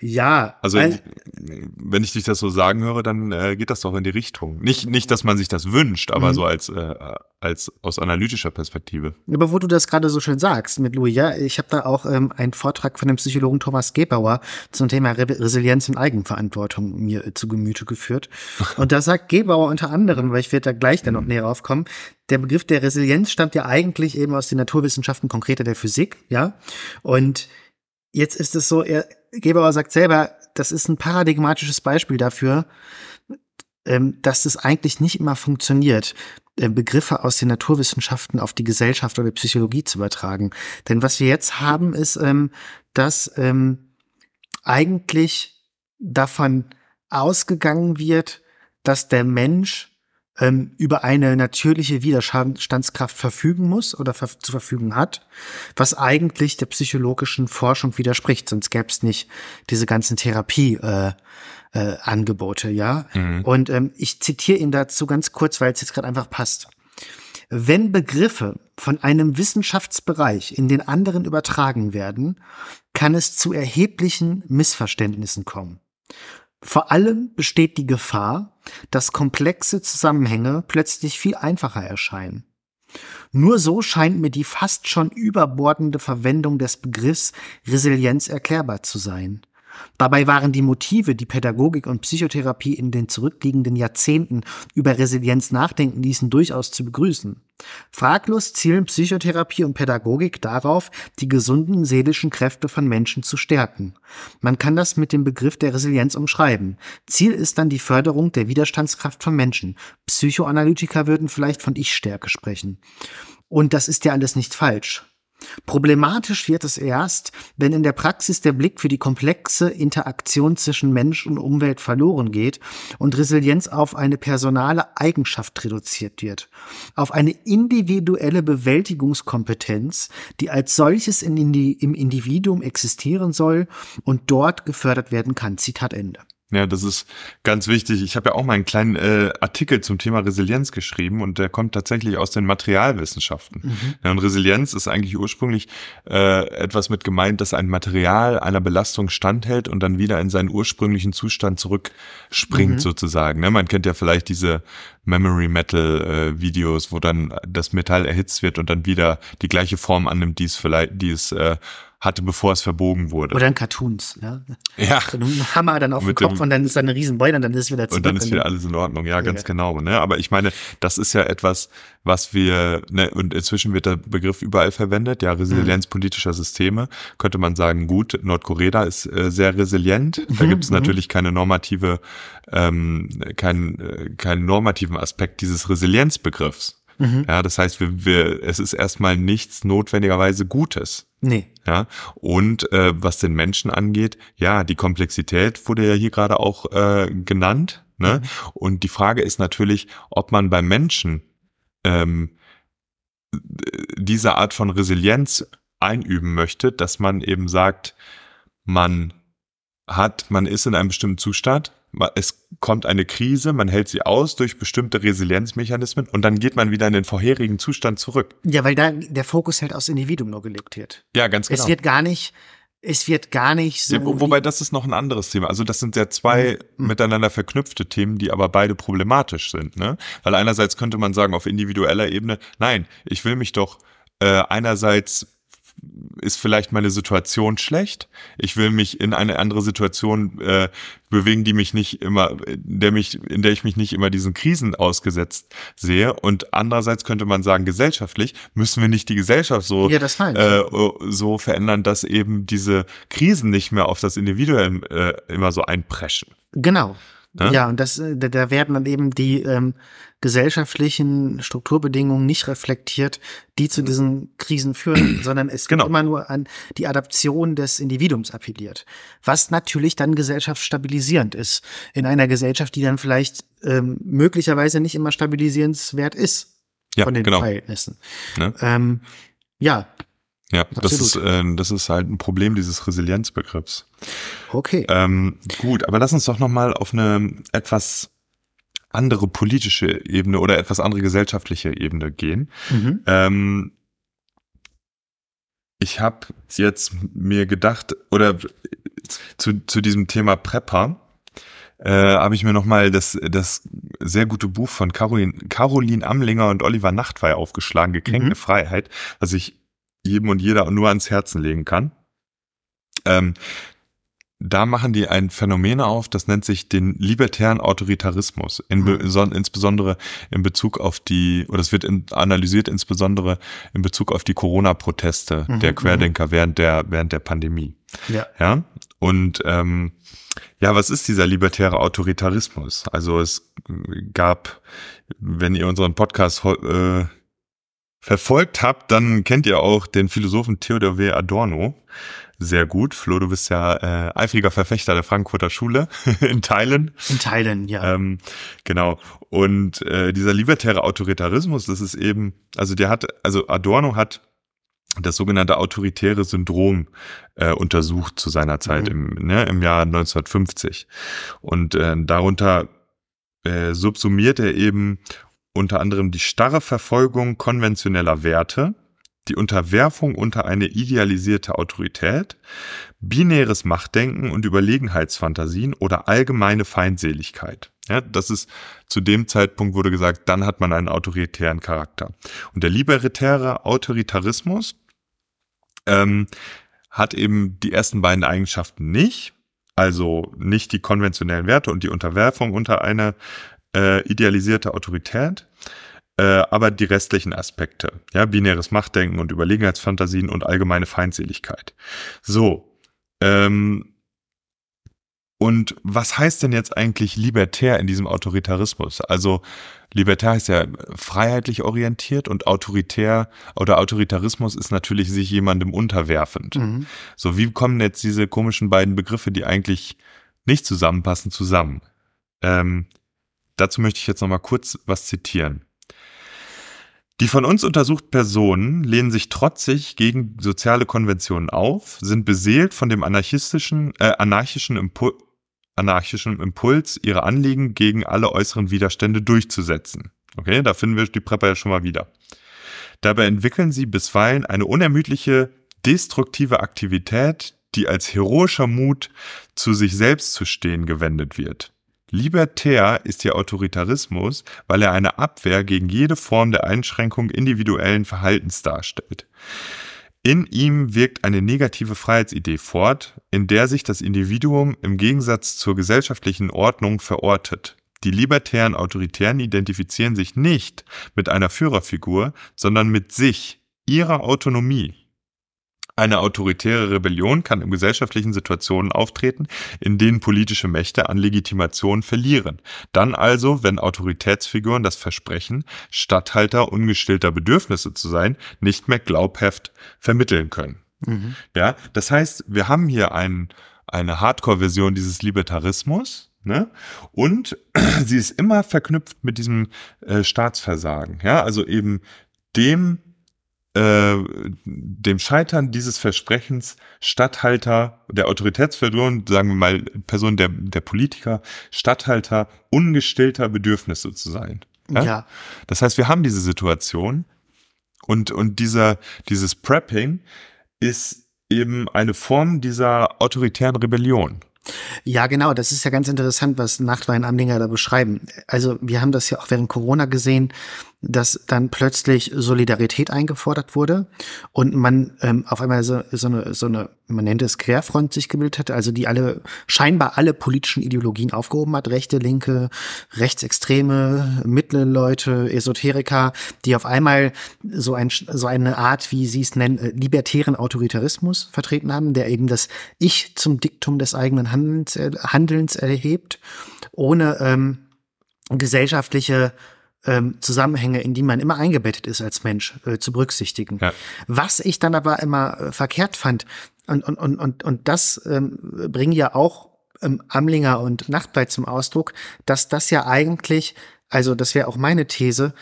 Ja. Also, weil, wenn ich dich das so sagen höre, dann äh, geht das doch in die Richtung. Nicht, nicht, dass man sich das wünscht, aber mhm. so als, äh, als aus analytischer Perspektive. Aber wo du das gerade so schön sagst mit Louis, ja, ich habe da auch ähm, einen Vortrag von dem Psychologen Thomas Gebauer zum Thema Re Resilienz und Eigenverantwortung mir zu Gemüte geführt. [laughs] Und da sagt Gebauer unter anderem, weil ich werde da gleich dann noch mhm. näher aufkommen, der Begriff der Resilienz stammt ja eigentlich eben aus den Naturwissenschaften, konkreter der Physik, ja. Und jetzt ist es so, er, Gebauer sagt selber, das ist ein paradigmatisches Beispiel dafür, ähm, dass das eigentlich nicht immer funktioniert, äh, Begriffe aus den Naturwissenschaften auf die Gesellschaft oder Psychologie zu übertragen. Denn was wir jetzt haben, ist, ähm, dass ähm, eigentlich davon ausgegangen wird, dass der Mensch ähm, über eine natürliche Widerstandskraft verfügen muss oder ver zu verfügen hat, was eigentlich der psychologischen Forschung widerspricht, sonst gäbe es nicht diese ganzen Therapie. Äh, äh, Angebote, ja. Mhm. Und ähm, ich zitiere ihn dazu ganz kurz, weil es jetzt gerade einfach passt. Wenn Begriffe von einem Wissenschaftsbereich in den anderen übertragen werden, kann es zu erheblichen Missverständnissen kommen. Vor allem besteht die Gefahr, dass komplexe Zusammenhänge plötzlich viel einfacher erscheinen. Nur so scheint mir die fast schon überbordende Verwendung des Begriffs Resilienz erklärbar zu sein. Dabei waren die Motive, die Pädagogik und Psychotherapie in den zurückliegenden Jahrzehnten über Resilienz nachdenken ließen, durchaus zu begrüßen. Fraglos zielen Psychotherapie und Pädagogik darauf, die gesunden seelischen Kräfte von Menschen zu stärken. Man kann das mit dem Begriff der Resilienz umschreiben. Ziel ist dann die Förderung der Widerstandskraft von Menschen. Psychoanalytiker würden vielleicht von Ich-Stärke sprechen. Und das ist ja alles nicht falsch. Problematisch wird es erst, wenn in der Praxis der Blick für die komplexe Interaktion zwischen Mensch und Umwelt verloren geht und Resilienz auf eine personale Eigenschaft reduziert wird, auf eine individuelle Bewältigungskompetenz, die als solches in die, im Individuum existieren soll und dort gefördert werden kann. Zitat Ende. Ja, das ist ganz wichtig. Ich habe ja auch mal einen kleinen äh, Artikel zum Thema Resilienz geschrieben und der kommt tatsächlich aus den Materialwissenschaften. Mhm. Ja, und Resilienz ist eigentlich ursprünglich äh, etwas mit gemeint, dass ein Material einer Belastung standhält und dann wieder in seinen ursprünglichen Zustand zurückspringt mhm. sozusagen. Ne? Man kennt ja vielleicht diese Memory Metal äh, Videos, wo dann das Metall erhitzt wird und dann wieder die gleiche Form annimmt, die es vielleicht, die es äh, hatte, bevor es verbogen wurde. Oder in Cartoons, ja. Ja. So ein Hammer dann auf den Kopf dem, und dann ist da eine Riesenbeule und dann ist es wieder zurück. Und dann ist wieder alles in Ordnung, ja, ganz ja. genau. Ne? Aber ich meine, das ist ja etwas, was wir, ne, und inzwischen wird der Begriff überall verwendet, ja, Resilienz mhm. politischer Systeme. Könnte man sagen, gut, Nordkorea ist äh, sehr resilient. Da mhm. gibt es mhm. natürlich keine normative, ähm, keinen, äh, keinen normativen Aspekt dieses Resilienzbegriffs. Mhm. Ja, das heißt, wir, wir, es ist erstmal nichts notwendigerweise Gutes. Nee. Ja, und äh, was den Menschen angeht, ja, die Komplexität wurde ja hier gerade auch äh, genannt. Ne? Mhm. Und die Frage ist natürlich, ob man beim Menschen ähm, diese Art von Resilienz einüben möchte, dass man eben sagt, man hat, man ist in einem bestimmten Zustand es kommt eine Krise, man hält sie aus durch bestimmte Resilienzmechanismen und dann geht man wieder in den vorherigen Zustand zurück. Ja, weil da der Fokus halt aufs Individuum nur gelegt wird. Ja, ganz genau. Es wird gar nicht, es wird gar nicht so. Ja, wobei das ist noch ein anderes Thema. Also das sind ja zwei mhm. miteinander verknüpfte Themen, die aber beide problematisch sind. Ne? Weil einerseits könnte man sagen, auf individueller Ebene, nein, ich will mich doch äh, einerseits ist vielleicht meine Situation schlecht. Ich will mich in eine andere Situation äh, bewegen, die mich nicht immer, der mich, in der ich mich nicht immer diesen Krisen ausgesetzt sehe. Und andererseits könnte man sagen, gesellschaftlich müssen wir nicht die Gesellschaft so, ja, äh, so verändern, dass eben diese Krisen nicht mehr auf das Individuum äh, immer so einpreschen. Genau. Ja, ja und das, äh, da werden dann eben die ähm, gesellschaftlichen Strukturbedingungen nicht reflektiert, die zu diesen Krisen führen, [clears throat] sondern es genau. immer nur an die Adaption des Individuums appelliert. Was natürlich dann gesellschaftsstabilisierend ist. In einer Gesellschaft, die dann vielleicht ähm, möglicherweise nicht immer stabilisierenswert ist ja, von den genau. Verhältnissen. Ne? Ähm, ja, ja, das ist, äh, das ist halt ein Problem dieses Resilienzbegriffs. Okay. Ähm, gut, aber lass uns doch nochmal auf eine etwas andere politische Ebene oder etwas andere gesellschaftliche Ebene gehen. Mhm. Ähm, ich habe jetzt mir gedacht, oder zu, zu diesem Thema Prepper, äh, habe ich mir nochmal das, das sehr gute Buch von Caroline, Caroline Amlinger und Oliver Nachtwey aufgeschlagen, Gekränkte mhm. Freiheit, was ich jedem und jeder nur ans Herzen legen kann. Ähm, da machen die ein Phänomen auf, das nennt sich den libertären Autoritarismus, in, mhm. insbesondere in Bezug auf die, oder es wird in, analysiert insbesondere in Bezug auf die Corona-Proteste mhm. der mhm. Querdenker während der, während der Pandemie. Ja. ja? Und ähm, ja, was ist dieser libertäre Autoritarismus? Also es gab, wenn ihr unseren Podcast äh, verfolgt habt, dann kennt ihr auch den Philosophen Theodor W. Adorno sehr gut. Flo, du bist ja äh, eifriger Verfechter der Frankfurter Schule [laughs] in Teilen. In Teilen, ja. Ähm, genau. Und äh, dieser libertäre Autoritarismus, das ist eben, also der hat, also Adorno hat das sogenannte autoritäre Syndrom äh, untersucht zu seiner Zeit mhm. im, ne, im Jahr 1950. Und äh, darunter äh, subsumiert er eben unter anderem die starre Verfolgung konventioneller Werte, die Unterwerfung unter eine idealisierte Autorität, binäres Machtdenken und Überlegenheitsfantasien oder allgemeine Feindseligkeit. Ja, das ist zu dem Zeitpunkt wurde gesagt, dann hat man einen autoritären Charakter. Und der libertäre Autoritarismus ähm, hat eben die ersten beiden Eigenschaften nicht, also nicht die konventionellen Werte und die Unterwerfung unter eine äh, idealisierte Autorität, äh, aber die restlichen Aspekte, ja, binäres Machtdenken und Überlegenheitsfantasien und allgemeine Feindseligkeit. So, ähm, und was heißt denn jetzt eigentlich libertär in diesem Autoritarismus? Also libertär heißt ja freiheitlich orientiert und autoritär oder Autoritarismus ist natürlich sich jemandem unterwerfend. Mhm. So, wie kommen jetzt diese komischen beiden Begriffe, die eigentlich nicht zusammenpassen, zusammen? Ähm, dazu möchte ich jetzt nochmal kurz was zitieren. Die von uns untersuchten Personen lehnen sich trotzig gegen soziale Konventionen auf, sind beseelt von dem anarchistischen, äh, anarchischen, Impul anarchischen Impuls, ihre Anliegen gegen alle äußeren Widerstände durchzusetzen. Okay, da finden wir die Prepper ja schon mal wieder. Dabei entwickeln sie bisweilen eine unermüdliche, destruktive Aktivität, die als heroischer Mut, zu sich selbst zu stehen, gewendet wird. Libertär ist hier Autoritarismus, weil er eine Abwehr gegen jede Form der Einschränkung individuellen Verhaltens darstellt. In ihm wirkt eine negative Freiheitsidee fort, in der sich das Individuum im Gegensatz zur gesellschaftlichen Ordnung verortet. Die libertären Autoritären identifizieren sich nicht mit einer Führerfigur, sondern mit sich, ihrer Autonomie. Eine autoritäre Rebellion kann in gesellschaftlichen Situationen auftreten, in denen politische Mächte an Legitimation verlieren. Dann also, wenn Autoritätsfiguren das Versprechen, Statthalter ungestillter Bedürfnisse zu sein, nicht mehr glaubhaft vermitteln können. Mhm. Ja, das heißt, wir haben hier ein, eine Hardcore-Version dieses Libertarismus, Ne? Und [clears throat] sie ist immer verknüpft mit diesem äh, Staatsversagen. Ja, also eben dem äh, dem Scheitern dieses Versprechens Statthalter der Autoritätsverlust, sagen wir mal Person der, der Politiker, Statthalter ungestillter Bedürfnisse zu sein. Ja? ja. Das heißt, wir haben diese Situation und, und dieser, dieses Prepping ist eben eine Form dieser autoritären Rebellion. Ja, genau. Das ist ja ganz interessant, was Nachtwein-Anhänger da beschreiben. Also wir haben das ja auch während Corona gesehen, dass dann plötzlich Solidarität eingefordert wurde und man ähm, auf einmal so, so, eine, so eine, man nennt es Querfront sich gebildet hat, also die alle, scheinbar alle politischen Ideologien aufgehoben hat, rechte, linke, rechtsextreme, mittlere Leute, Esoteriker, die auf einmal so, ein, so eine Art, wie sie es nennen, äh, libertären Autoritarismus vertreten haben, der eben das Ich zum Diktum des eigenen Handelns, äh, Handelns erhebt, ohne ähm, gesellschaftliche ähm, Zusammenhänge, in die man immer eingebettet ist als Mensch, äh, zu berücksichtigen. Ja. Was ich dann aber immer äh, verkehrt fand, und, und, und, und, und das ähm, bringen ja auch ähm, Amlinger und Nachtbleit zum Ausdruck, dass das ja eigentlich, also das wäre auch meine These,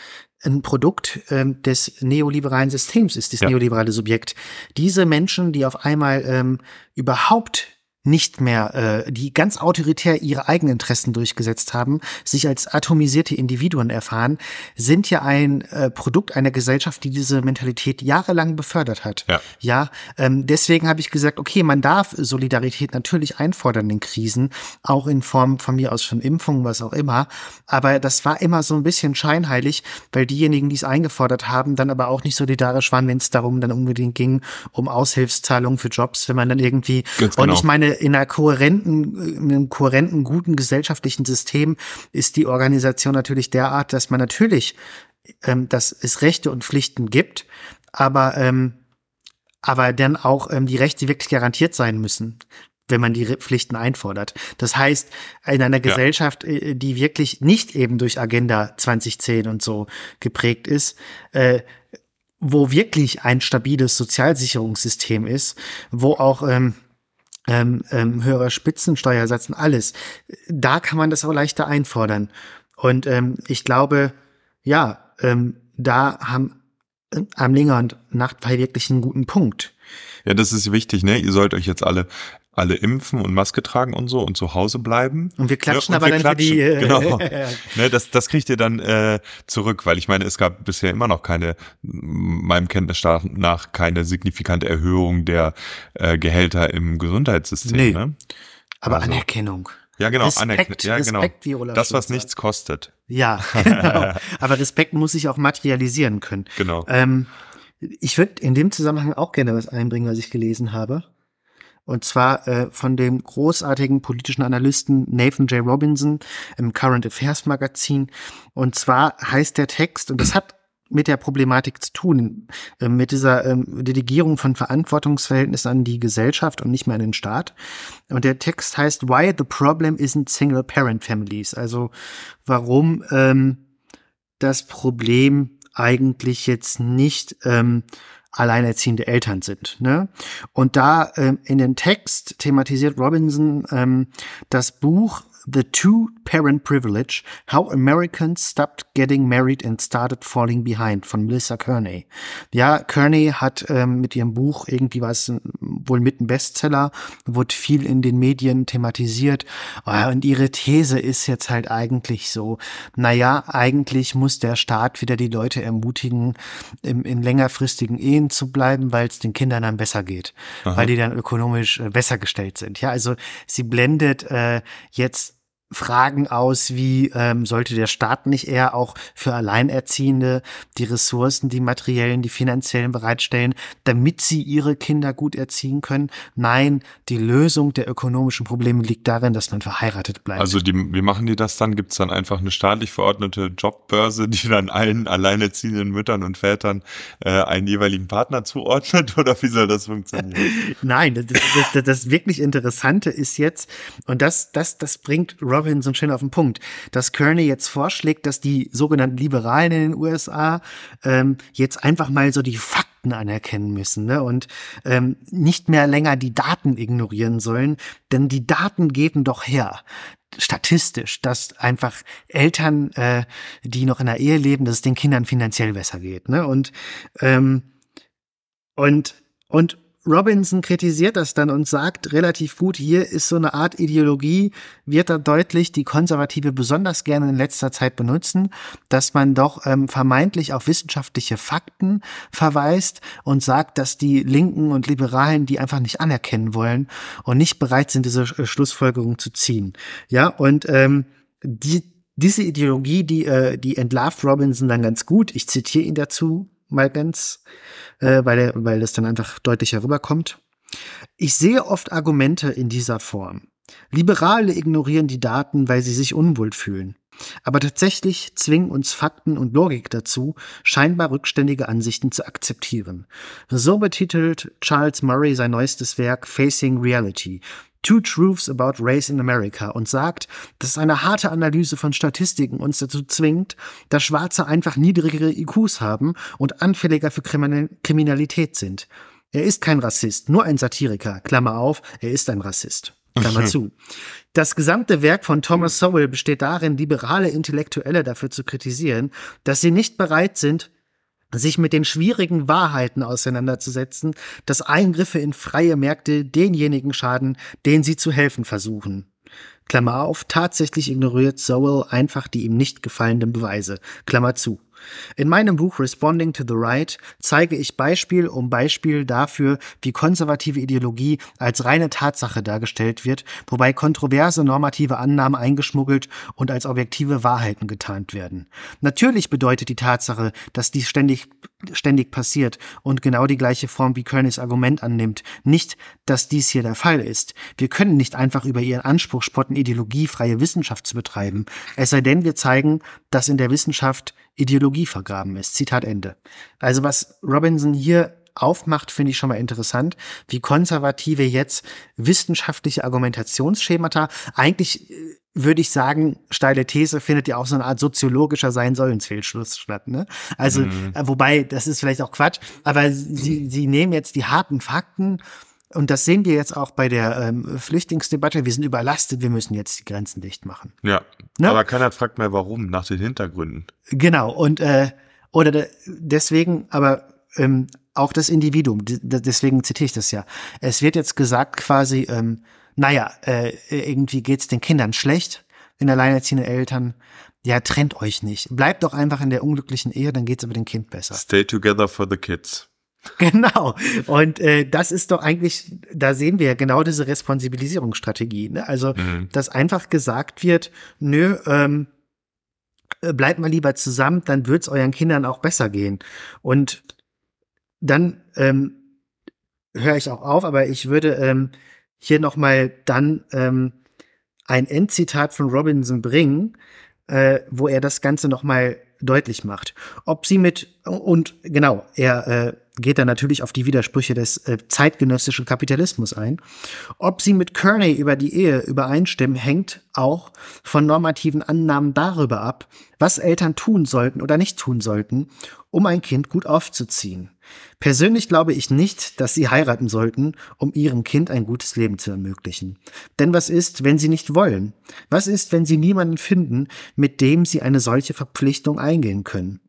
ein Produkt ähm, des neoliberalen Systems ist, das ja. neoliberale Subjekt. Diese Menschen, die auf einmal ähm, überhaupt nicht mehr, äh, die ganz autoritär ihre eigenen Interessen durchgesetzt haben, sich als atomisierte Individuen erfahren, sind ja ein äh, Produkt einer Gesellschaft, die diese Mentalität jahrelang befördert hat. Ja, ja ähm, deswegen habe ich gesagt, okay, man darf Solidarität natürlich einfordern in Krisen, auch in Form von mir aus von Impfungen, was auch immer. Aber das war immer so ein bisschen scheinheilig, weil diejenigen, die es eingefordert haben, dann aber auch nicht solidarisch waren, wenn es darum dann unbedingt ging, um Aushilfszahlungen für Jobs, wenn man dann irgendwie, genau. und ich meine, in einer kohärenten, in einem kohärenten, guten gesellschaftlichen System ist die Organisation natürlich derart, dass man natürlich, ähm, dass es Rechte und Pflichten gibt, aber ähm, aber dann auch ähm, die Rechte wirklich garantiert sein müssen wenn man die Pflichten einfordert. Das heißt, in einer Gesellschaft, ja. Äh, die wirklich nicht eben durch Agenda 2010 und so geprägt ist, äh, wo wirklich ein stabiles Sozialsicherungssystem ist, wo auch ähm, ähm, ähm, höherer Spitzensteuersatz und alles, da kann man das auch leichter einfordern. Und ähm, ich glaube, ja, ähm, da haben Amlinger und Nachtfei wirklich einen guten Punkt. Ja, das ist wichtig, ne? Ihr sollt euch jetzt alle alle impfen und Maske tragen und so und zu Hause bleiben. Und wir klatschen ja, und aber wir dann klatschen. für die. Äh, genau. [laughs] ne, das, das kriegt ihr dann äh, zurück, weil ich meine, es gab bisher immer noch keine, meinem Kenntnisstand nach, keine signifikante Erhöhung der äh, Gehälter im Gesundheitssystem. Nee. Ne? Aber also. Anerkennung. Ja, genau, Respekt, ja, genau. Respekt, Viola das, was nichts kostet. Ja, [laughs] genau. Aber Respekt muss sich auch materialisieren können. Genau. Ähm, ich würde in dem Zusammenhang auch gerne was einbringen, was ich gelesen habe. Und zwar äh, von dem großartigen politischen Analysten Nathan J. Robinson im Current Affairs Magazin. Und zwar heißt der Text, und das hat mit der Problematik zu tun, äh, mit dieser ähm, Delegierung von Verantwortungsverhältnissen an die Gesellschaft und nicht mehr an den Staat. Und der Text heißt Why the Problem Isn't Single Parent Families. Also warum ähm, das Problem eigentlich jetzt nicht ähm, alleinerziehende Eltern sind. Ne? Und da ähm, in den Text thematisiert Robinson ähm, das Buch The Two-Parent Privilege, How Americans Stopped Getting Married and Started Falling Behind von Melissa Kearney. Ja, Kearney hat ähm, mit ihrem Buch, irgendwie war es wohl mit ein Bestseller, wurde viel in den Medien thematisiert. Oh, und ihre These ist jetzt halt eigentlich so, naja, eigentlich muss der Staat wieder die Leute ermutigen, im, in längerfristigen Ehen zu bleiben, weil es den Kindern dann besser geht, Aha. weil die dann ökonomisch äh, besser gestellt sind. Ja, also sie blendet äh, jetzt Fragen aus, wie ähm, sollte der Staat nicht eher auch für Alleinerziehende die Ressourcen, die materiellen, die finanziellen bereitstellen, damit sie ihre Kinder gut erziehen können? Nein, die Lösung der ökonomischen Probleme liegt darin, dass man verheiratet bleibt. Also die, wie machen die das dann? Gibt es dann einfach eine staatlich verordnete Jobbörse, die dann allen alleinerziehenden Müttern und Vätern äh, einen jeweiligen Partner zuordnet? [laughs] Oder wie soll das funktionieren? Nein, das, das, das wirklich Interessante ist jetzt, und das, das, das bringt Robert Robinson schön auf den Punkt, dass Kearney jetzt vorschlägt, dass die sogenannten Liberalen in den USA ähm, jetzt einfach mal so die Fakten anerkennen müssen ne? und ähm, nicht mehr länger die Daten ignorieren sollen, denn die Daten geben doch her, statistisch, dass einfach Eltern, äh, die noch in der Ehe leben, dass es den Kindern finanziell besser geht. Ne? Und ähm, und und Robinson kritisiert das dann und sagt relativ gut, hier ist so eine Art Ideologie, wird da deutlich, die Konservative besonders gerne in letzter Zeit benutzen, dass man doch ähm, vermeintlich auf wissenschaftliche Fakten verweist und sagt, dass die Linken und Liberalen die einfach nicht anerkennen wollen und nicht bereit sind, diese äh, Schlussfolgerung zu ziehen. Ja, und ähm, die, diese Ideologie, die, äh, die entlarvt Robinson dann ganz gut. Ich zitiere ihn dazu mal ganz, äh, weil, weil es dann einfach deutlicher rüberkommt. Ich sehe oft Argumente in dieser Form. Liberale ignorieren die Daten, weil sie sich unwohl fühlen. Aber tatsächlich zwingen uns Fakten und Logik dazu, scheinbar rückständige Ansichten zu akzeptieren. So betitelt Charles Murray sein neuestes Werk Facing Reality, Two Truths About Race in America und sagt, dass eine harte Analyse von Statistiken uns dazu zwingt, dass Schwarze einfach niedrigere IQs haben und anfälliger für Kriminalität sind. Er ist kein Rassist, nur ein Satiriker. Klammer auf, er ist ein Rassist. Klammer zu. Das gesamte Werk von Thomas Sowell besteht darin, liberale Intellektuelle dafür zu kritisieren, dass sie nicht bereit sind, sich mit den schwierigen Wahrheiten auseinanderzusetzen, dass Eingriffe in freie Märkte denjenigen schaden, denen sie zu helfen versuchen. Klammer auf, tatsächlich ignoriert Sowell einfach die ihm nicht gefallenen Beweise. Klammer zu. In meinem Buch Responding to the Right zeige ich Beispiel um Beispiel dafür, wie konservative Ideologie als reine Tatsache dargestellt wird, wobei kontroverse normative Annahmen eingeschmuggelt und als objektive Wahrheiten getarnt werden. Natürlich bedeutet die Tatsache, dass dies ständig ständig passiert und genau die gleiche Form wie Kernis Argument annimmt, nicht, dass dies hier der Fall ist. Wir können nicht einfach über ihren Anspruch spotten, ideologiefreie Wissenschaft zu betreiben, es sei denn, wir zeigen, dass in der Wissenschaft Ideologie vergraben ist. Zitat Ende. Also was Robinson hier aufmacht, finde ich schon mal interessant, wie Konservative jetzt wissenschaftliche Argumentationsschemata eigentlich äh, würde ich sagen, steile These findet ja auch so eine Art soziologischer Sein-Sollens-Fehlschluss statt. Ne? Also, mhm. Äh, wobei, das ist vielleicht auch Quatsch, aber sie, sie nehmen jetzt die harten Fakten und das sehen wir jetzt auch bei der ähm, Flüchtlingsdebatte. Wir sind überlastet, wir müssen jetzt die Grenzen dicht machen. Ja, ne? aber keiner fragt mehr, warum, nach den Hintergründen. Genau, und äh, oder deswegen, aber ähm, auch das Individuum, deswegen zitiere ich das ja. Es wird jetzt gesagt quasi, ähm, naja, äh, irgendwie geht's den Kindern schlecht, den alleinerziehenden Eltern. Ja, trennt euch nicht. Bleibt doch einfach in der unglücklichen Ehe, dann geht's aber dem Kind besser. Stay together for the kids. [laughs] Genau. Und äh, das ist doch eigentlich, da sehen wir ja genau diese Responsibilisierungsstrategie. Ne? Also, mhm. dass einfach gesagt wird, nö, ähm, äh, bleibt mal lieber zusammen, dann wird's euren Kindern auch besser gehen. Und dann ähm, höre ich auch auf, aber ich würde ähm, hier nochmal dann ähm, ein Endzitat von Robinson bringen, äh, wo er das Ganze nochmal deutlich macht. Ob sie mit, und genau, er äh, geht dann natürlich auf die Widersprüche des äh, zeitgenössischen Kapitalismus ein. Ob sie mit Kearney über die Ehe übereinstimmen, hängt auch von normativen Annahmen darüber ab, was Eltern tun sollten oder nicht tun sollten, um ein Kind gut aufzuziehen. Persönlich glaube ich nicht, dass sie heiraten sollten, um ihrem Kind ein gutes Leben zu ermöglichen. Denn was ist, wenn sie nicht wollen? Was ist, wenn sie niemanden finden, mit dem sie eine solche Verpflichtung eingehen können?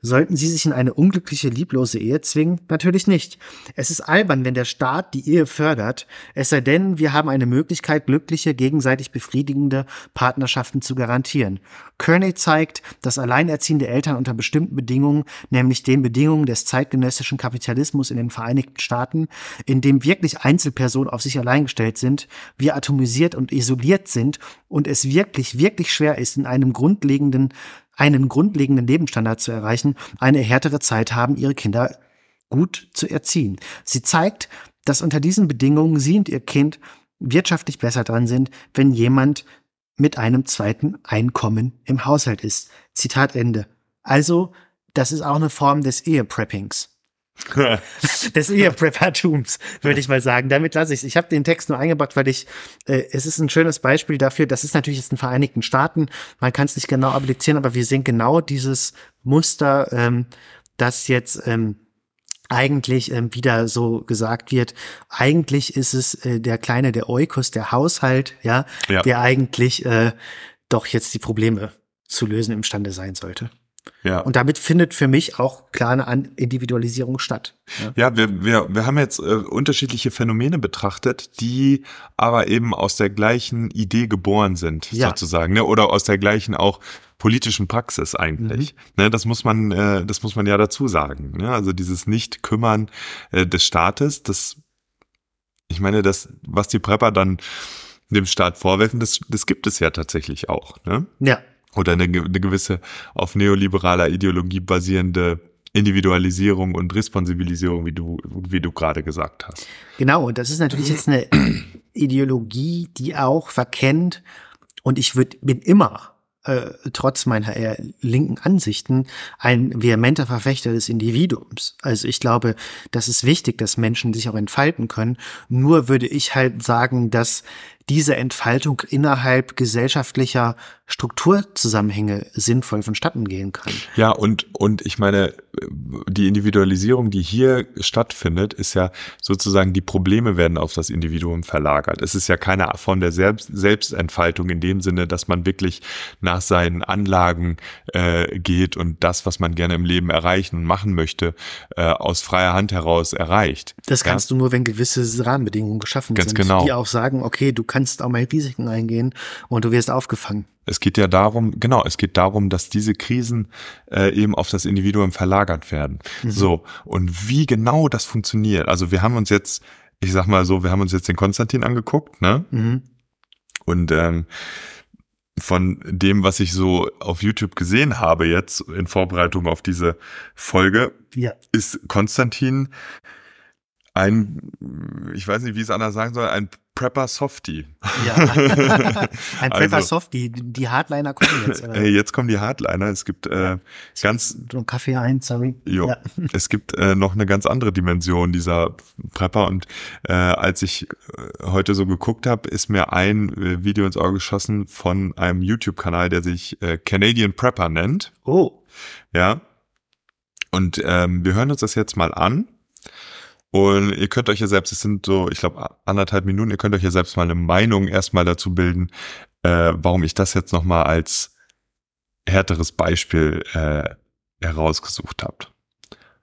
Sollten sie sich in eine unglückliche, lieblose Ehe zwingen? Natürlich nicht. Es ist albern, wenn der Staat die Ehe fördert, es sei denn, wir haben eine Möglichkeit, glückliche, gegenseitig befriedigende Partnerschaften zu garantieren. Kearney zeigt, dass alleinerziehende Eltern unter bestimmten Bedingungen, nämlich den Bedingungen des zeitgenössischen Kapitalismus in den Vereinigten Staaten, in dem wirklich Einzelpersonen auf sich allein gestellt sind, wir atomisiert und isoliert sind und es wirklich, wirklich schwer ist, in einem grundlegenden einen grundlegenden Lebensstandard zu erreichen, eine härtere Zeit haben, ihre Kinder gut zu erziehen. Sie zeigt, dass unter diesen Bedingungen sie und ihr Kind wirtschaftlich besser dran sind, wenn jemand mit einem zweiten Einkommen im Haushalt ist. Zitat Ende. Also, das ist auch eine Form des Ehepreppings. [laughs] des Ehepreppertums, würde ich mal sagen. Damit lasse ich es. Ich habe den Text nur eingebracht, weil ich, äh, es ist ein schönes Beispiel dafür, das ist natürlich jetzt in den Vereinigten Staaten, man kann es nicht genau applizieren, aber wir sehen genau dieses Muster, ähm, das jetzt ähm, eigentlich ähm, wieder so gesagt wird, eigentlich ist es äh, der kleine, der Eukos, der Haushalt, ja, ja. der eigentlich äh, doch jetzt die Probleme zu lösen imstande sein sollte. Ja. Und damit findet für mich auch klar eine Individualisierung statt. Ja, ja wir, wir, wir haben jetzt äh, unterschiedliche Phänomene betrachtet, die aber eben aus der gleichen Idee geboren sind, ja. sozusagen, ne? oder aus der gleichen auch politischen Praxis eigentlich. Mhm. Ne, das muss man, äh, das muss man ja dazu sagen. Ne? Also dieses Nicht-Kümmern äh, des Staates, das, ich meine, das, was die Prepper dann dem Staat vorwerfen, das, das gibt es ja tatsächlich auch. Ne? Ja oder eine, eine gewisse auf neoliberaler Ideologie basierende Individualisierung und Responsibilisierung, wie du, wie du gerade gesagt hast. Genau, und das ist natürlich jetzt eine [clears throat] Ideologie, die auch verkennt, und ich würd, bin immer äh, trotz meiner eher linken Ansichten ein vehementer Verfechter des Individuums. Also ich glaube, das ist wichtig, dass Menschen sich auch entfalten können. Nur würde ich halt sagen, dass diese Entfaltung innerhalb gesellschaftlicher Strukturzusammenhänge sinnvoll vonstatten gehen kann. Ja, und, und ich meine, die Individualisierung, die hier stattfindet, ist ja sozusagen, die Probleme werden auf das Individuum verlagert. Es ist ja keine Form der Selbst Selbstentfaltung in dem Sinne, dass man wirklich nach seinen Anlagen äh, geht und das, was man gerne im Leben erreichen und machen möchte, äh, aus freier Hand heraus erreicht. Das kannst ja? du nur, wenn gewisse Rahmenbedingungen geschaffen Ganz sind, genau. die auch sagen, okay, du kannst auch mal Risiken eingehen und du wirst aufgefangen. Es geht ja darum, genau, es geht darum, dass diese Krisen äh, eben auf das Individuum verlagert werden. Mhm. So, und wie genau das funktioniert, also wir haben uns jetzt, ich sag mal so, wir haben uns jetzt den Konstantin angeguckt, ne? Mhm. Und ähm, von dem, was ich so auf YouTube gesehen habe jetzt in Vorbereitung auf diese Folge, ja. ist Konstantin ein, ich weiß nicht, wie es anders sagen soll, ein Prepper Softie. Ja. [laughs] Ein Prepper also, Softie. Die Hardliner kommen jetzt. Oder? Jetzt kommen die Hardliner. Es gibt äh, ganz. So Kaffee ein, sorry. Jo. Ja. [laughs] Es gibt äh, noch eine ganz andere Dimension dieser Prepper. Und äh, als ich äh, heute so geguckt habe, ist mir ein äh, Video ins Auge geschossen von einem YouTube-Kanal, der sich äh, Canadian Prepper nennt. Oh. Ja. Und ähm, wir hören uns das jetzt mal an. Und ihr könnt euch ja selbst, es sind so, ich glaube, anderthalb Minuten, ihr könnt euch ja selbst mal eine Meinung erstmal dazu bilden, äh, warum ich das jetzt nochmal als härteres Beispiel äh, herausgesucht habt.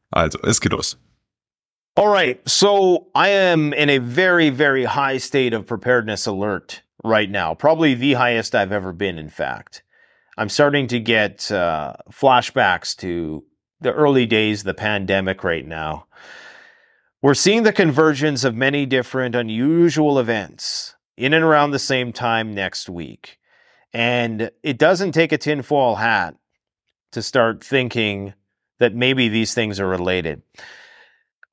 Also, es geht los. All right, so I am in a very, very high state of preparedness alert right now. Probably the highest I've ever been, in fact. I'm starting to get uh, flashbacks to the early days of the pandemic right now. We're seeing the convergence of many different unusual events in and around the same time next week. And it doesn't take a tinfoil hat to start thinking that maybe these things are related.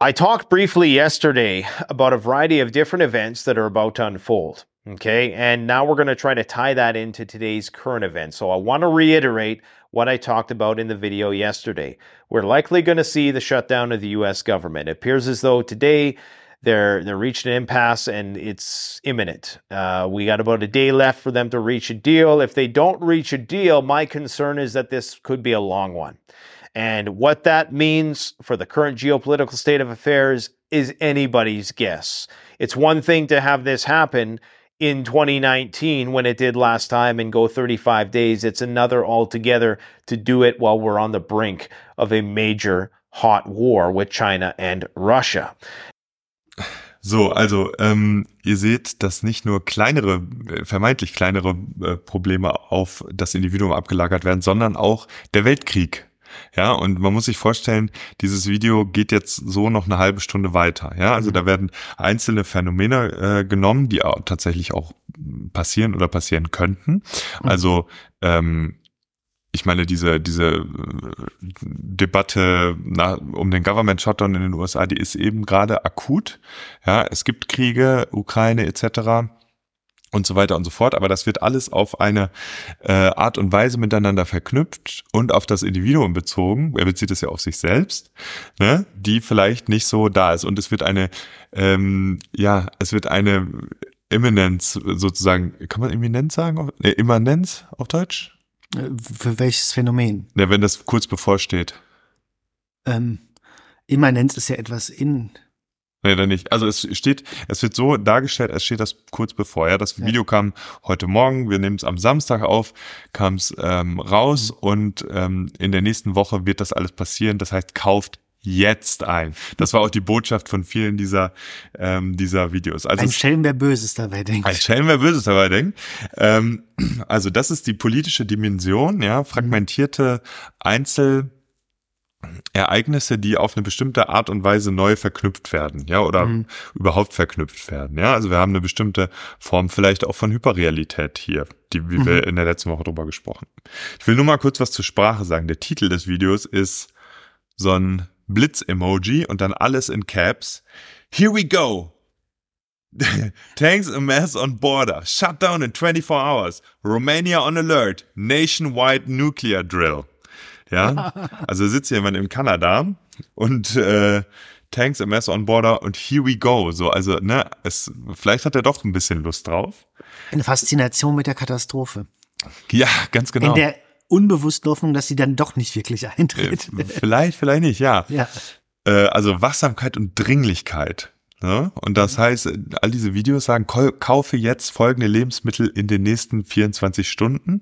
I talked briefly yesterday about a variety of different events that are about to unfold. Okay. And now we're going to try to tie that into today's current event. So I want to reiterate what I talked about in the video yesterday. We're likely going to see the shutdown of the US government. It appears as though today they're they're reaching an impasse and it's imminent. Uh, we got about a day left for them to reach a deal. If they don't reach a deal, my concern is that this could be a long one. And what that means for the current geopolitical state of affairs is anybody's guess. It's one thing to have this happen in 2019 when it did last time and go 35 days. It's another altogether to do it while we're on the brink of a major hot war with China and Russia. [sighs] So, also ähm, ihr seht, dass nicht nur kleinere, äh, vermeintlich kleinere äh, Probleme auf das Individuum abgelagert werden, sondern auch der Weltkrieg Ja, und man muss sich vorstellen, dieses Video geht jetzt so noch eine halbe Stunde weiter. Ja, also mhm. da werden einzelne Phänomene äh, genommen, die auch tatsächlich auch passieren oder passieren könnten. Mhm. Also ähm, ich meine, diese, diese äh, Debatte na, um den Government Shutdown in den USA, die ist eben gerade akut. Ja, es gibt Kriege, Ukraine etc und so weiter und so fort. Aber das wird alles auf eine äh, Art und Weise miteinander verknüpft und auf das Individuum bezogen. Er bezieht es ja auf sich selbst, ne? die vielleicht nicht so da ist. Und es wird eine, ähm, ja, es wird eine Imminenz sozusagen, kann man Imminenz sagen? Ne, Immanenz auf Deutsch? Äh, für welches Phänomen? Ja, wenn das kurz bevorsteht. Ähm, Immanenz ist ja etwas in Nee, dann nicht. Also es steht, es wird so dargestellt, es steht das kurz bevor. Ja, das Video ja. kam heute Morgen, wir nehmen es am Samstag auf, kam es ähm, raus mhm. und ähm, in der nächsten Woche wird das alles passieren. Das heißt, kauft jetzt ein. Das war auch die Botschaft von vielen dieser, ähm, dieser Videos. Also ein Schelm, wer Böses dabei denkt. Ein Schelm, wer Böses dabei denkt. Ähm, also das ist die politische Dimension, ja, fragmentierte Einzel- Ereignisse, die auf eine bestimmte Art und Weise neu verknüpft werden, ja, oder mhm. überhaupt verknüpft werden, ja. Also wir haben eine bestimmte Form vielleicht auch von Hyperrealität hier, die, wie mhm. wir in der letzten Woche drüber gesprochen. Ich will nur mal kurz was zur Sprache sagen. Der Titel des Videos ist so ein Blitz-Emoji und dann alles in Caps. Here we go. [laughs] Tanks a mess on border. Shut down in 24 hours. Romania on alert. Nationwide nuclear drill. Ja, also sitzt jemand in Kanada und äh, Tanks MS on Border und here we go. So, also, ne, es, vielleicht hat er doch ein bisschen Lust drauf. Eine Faszination mit der Katastrophe. Ja, ganz genau. In der unbewussten Hoffnung, dass sie dann doch nicht wirklich eintritt. Äh, vielleicht, vielleicht nicht, ja. ja. Äh, also Wachsamkeit und Dringlichkeit. Ne? Und das heißt, all diese Videos sagen, kaufe jetzt folgende Lebensmittel in den nächsten 24 Stunden.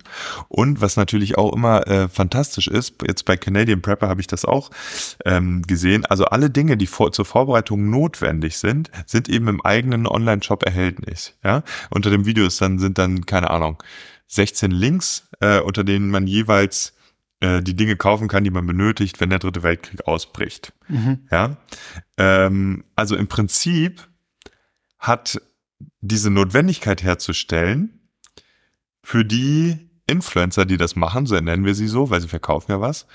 Und was natürlich auch immer äh, fantastisch ist, jetzt bei Canadian Prepper habe ich das auch ähm, gesehen, also alle Dinge, die vor, zur Vorbereitung notwendig sind, sind eben im eigenen Online-Shop erhältlich. Ja? Unter dem Video ist dann, sind dann, keine Ahnung, 16 Links, äh, unter denen man jeweils äh, die Dinge kaufen kann, die man benötigt, wenn der dritte Weltkrieg ausbricht. Mhm. Ja, ähm, also im Prinzip hat diese Notwendigkeit herzustellen für die Influencer, die das machen, so nennen wir sie so, weil sie verkaufen ja was,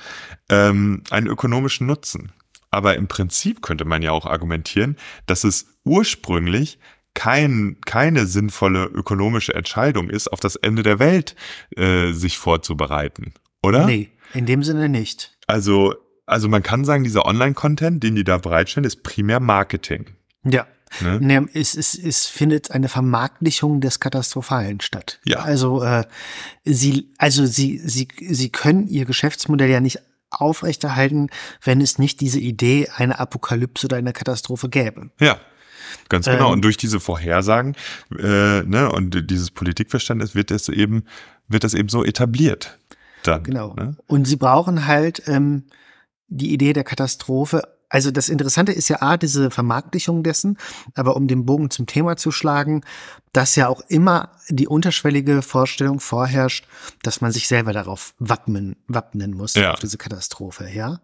ähm, einen ökonomischen Nutzen. Aber im Prinzip könnte man ja auch argumentieren, dass es ursprünglich kein, keine sinnvolle ökonomische Entscheidung ist, auf das Ende der Welt äh, sich vorzubereiten, oder? Nee, in dem Sinne nicht. Also, also man kann sagen, dieser Online-Content, den die da bereitstellen, ist primär Marketing. Ja. Ne? Nee, es, es, es findet eine Vermarktlichung des Katastrophalen statt. Ja. Also äh, sie, also sie, sie, sie können ihr Geschäftsmodell ja nicht aufrechterhalten, wenn es nicht diese Idee einer Apokalypse oder einer Katastrophe gäbe. Ja. Ganz genau. Ähm, und durch diese Vorhersagen äh, ne, und dieses Politikverständnis wird es eben, wird das eben so etabliert. Dann, genau. Ne? Und sie brauchen halt ähm, die Idee der Katastrophe also das Interessante ist ja A, diese Vermarktlichung dessen, aber um den Bogen zum Thema zu schlagen, dass ja auch immer die unterschwellige Vorstellung vorherrscht, dass man sich selber darauf wappnen, wappnen muss, ja. auf diese Katastrophe, ja.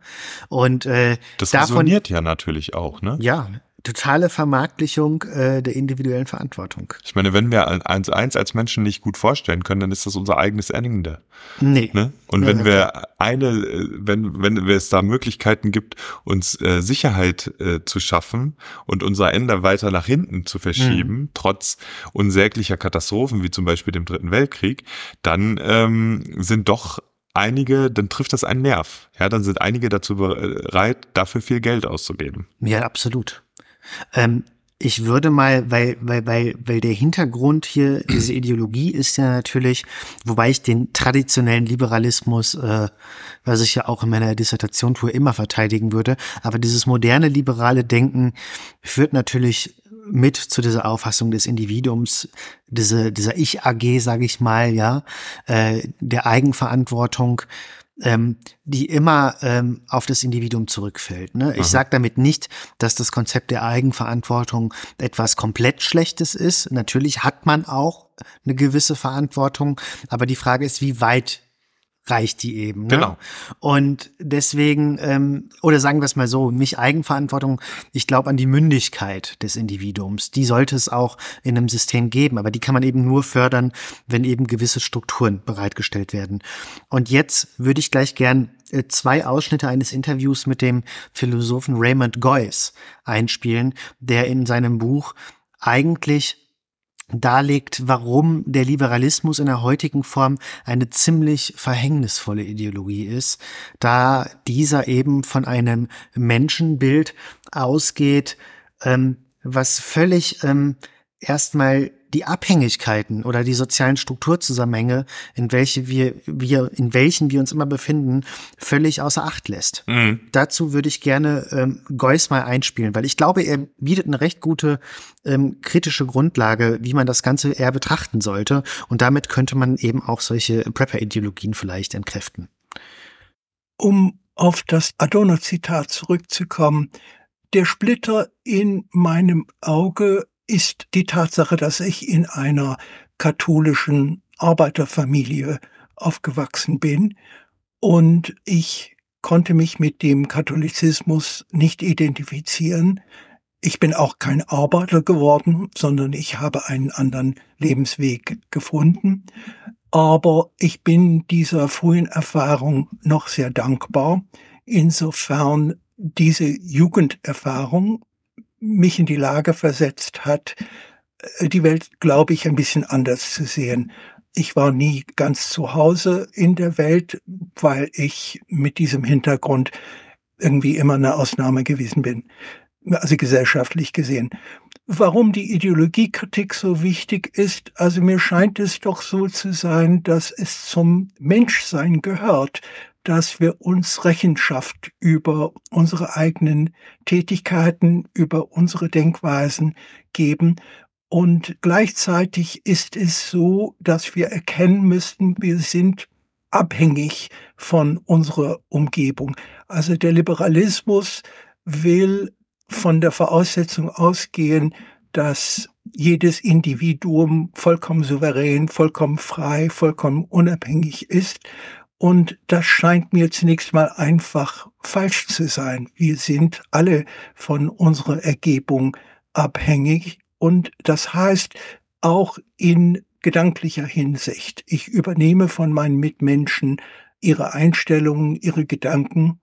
Und äh, das davon, resoniert ja natürlich auch, ne? Ja, totale Vermarktlichung äh, der individuellen Verantwortung. Ich meine, wenn wir eins eins als Menschen nicht gut vorstellen können, dann ist das unser eigenes Ende. Nee. Ne? Und wenn ja, wir eine, äh, wenn, wenn es da Möglichkeiten gibt, uns äh, Sicherheit äh, zu schaffen und unser Ende weiter nach hinten zu verschieben, mhm. trotz unsäglicher Katastrophen, wie zum Beispiel dem Dritten Weltkrieg, dann ähm, sind doch einige, dann trifft das einen Nerv. Ja, dann sind einige dazu bereit, dafür viel Geld auszugeben. Ja, absolut. Ähm, ich würde mal, weil, weil, weil, weil der Hintergrund hier, diese [clears throat] Ideologie ist ja natürlich, wobei ich den traditionellen Liberalismus, äh, was ich ja auch in meiner Dissertation tue, immer verteidigen würde, aber dieses moderne liberale Denken führt natürlich mit zu dieser Auffassung des Individuums, diese, dieser Ich-AG, sage ich mal, ja, äh, der Eigenverantwortung, ähm, die immer ähm, auf das Individuum zurückfällt. Ne? Ich sage damit nicht, dass das Konzept der Eigenverantwortung etwas komplett Schlechtes ist. Natürlich hat man auch eine gewisse Verantwortung, aber die Frage ist, wie weit reicht die eben. Ne? Genau. Und deswegen, ähm, oder sagen wir es mal so, nicht Eigenverantwortung, ich glaube an die Mündigkeit des Individuums. Die sollte es auch in einem System geben, aber die kann man eben nur fördern, wenn eben gewisse Strukturen bereitgestellt werden. Und jetzt würde ich gleich gern äh, zwei Ausschnitte eines Interviews mit dem Philosophen Raymond Goyce einspielen, der in seinem Buch eigentlich darlegt, warum der Liberalismus in der heutigen Form eine ziemlich verhängnisvolle Ideologie ist, da dieser eben von einem Menschenbild ausgeht, ähm, was völlig ähm, erstmal die Abhängigkeiten oder die sozialen Strukturzusammenhänge, in welche wir, wir, in welchen wir uns immer befinden, völlig außer Acht lässt. Mhm. Dazu würde ich gerne ähm, Geuss mal einspielen, weil ich glaube, er bietet eine recht gute ähm, kritische Grundlage, wie man das Ganze eher betrachten sollte. Und damit könnte man eben auch solche Prepper-Ideologien vielleicht entkräften. Um auf das Adorno-Zitat zurückzukommen, der Splitter in meinem Auge ist die Tatsache, dass ich in einer katholischen Arbeiterfamilie aufgewachsen bin und ich konnte mich mit dem Katholizismus nicht identifizieren. Ich bin auch kein Arbeiter geworden, sondern ich habe einen anderen Lebensweg gefunden. Aber ich bin dieser frühen Erfahrung noch sehr dankbar, insofern diese Jugenderfahrung mich in die Lage versetzt hat, äh, die Welt, glaube ich, ein bisschen anders zu sehen. Ich war nie ganz zu Hause in der Welt, weil ich mit diesem Hintergrund irgendwie immer eine Ausnahme gewesen bin, also gesellschaftlich gesehen. Warum die Ideologiekritik so wichtig ist, also mir scheint es doch so zu sein, dass es zum Menschsein gehört, dass wir uns Rechenschaft über unsere eigenen Tätigkeiten, über unsere Denkweisen geben. Und gleichzeitig ist es so, dass wir erkennen müssten, wir sind abhängig von unserer Umgebung. Also der Liberalismus will von der Voraussetzung ausgehen, dass jedes Individuum vollkommen souverän, vollkommen frei, vollkommen unabhängig ist und das scheint mir zunächst mal einfach falsch zu sein. Wir sind alle von unserer Ergebung abhängig und das heißt auch in gedanklicher Hinsicht. Ich übernehme von meinen Mitmenschen ihre Einstellungen, ihre Gedanken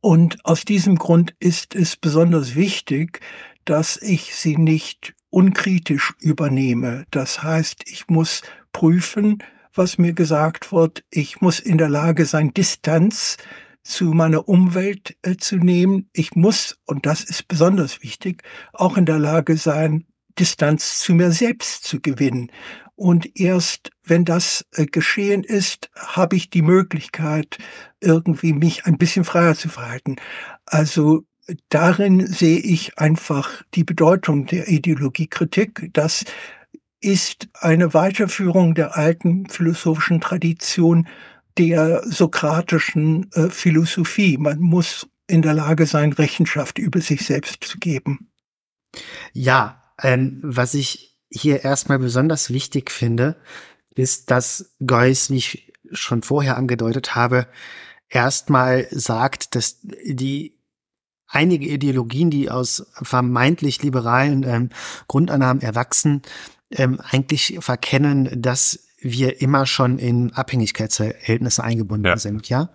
und aus diesem Grund ist es besonders wichtig, dass ich sie nicht unkritisch übernehme. Das heißt, ich muss prüfen, was mir gesagt wird. Ich muss in der Lage sein, Distanz zu meiner Umwelt äh, zu nehmen. Ich muss, und das ist besonders wichtig, auch in der Lage sein, Distanz zu mir selbst zu gewinnen. Und erst wenn das äh, geschehen ist, habe ich die Möglichkeit, irgendwie mich ein bisschen freier zu verhalten. Also darin sehe ich einfach die Bedeutung der Ideologiekritik. Das ist eine Weiterführung der alten philosophischen Tradition der sokratischen äh, Philosophie. Man muss in der Lage sein, Rechenschaft über sich selbst zu geben. Ja, ähm, was ich hier erstmal besonders wichtig finde, ist, dass Geuss, wie ich schon vorher angedeutet habe, erstmal sagt, dass die einige Ideologien, die aus vermeintlich liberalen ähm, Grundannahmen erwachsen, ähm, eigentlich verkennen, dass wir immer schon in Abhängigkeitsverhältnisse eingebunden ja. sind, ja.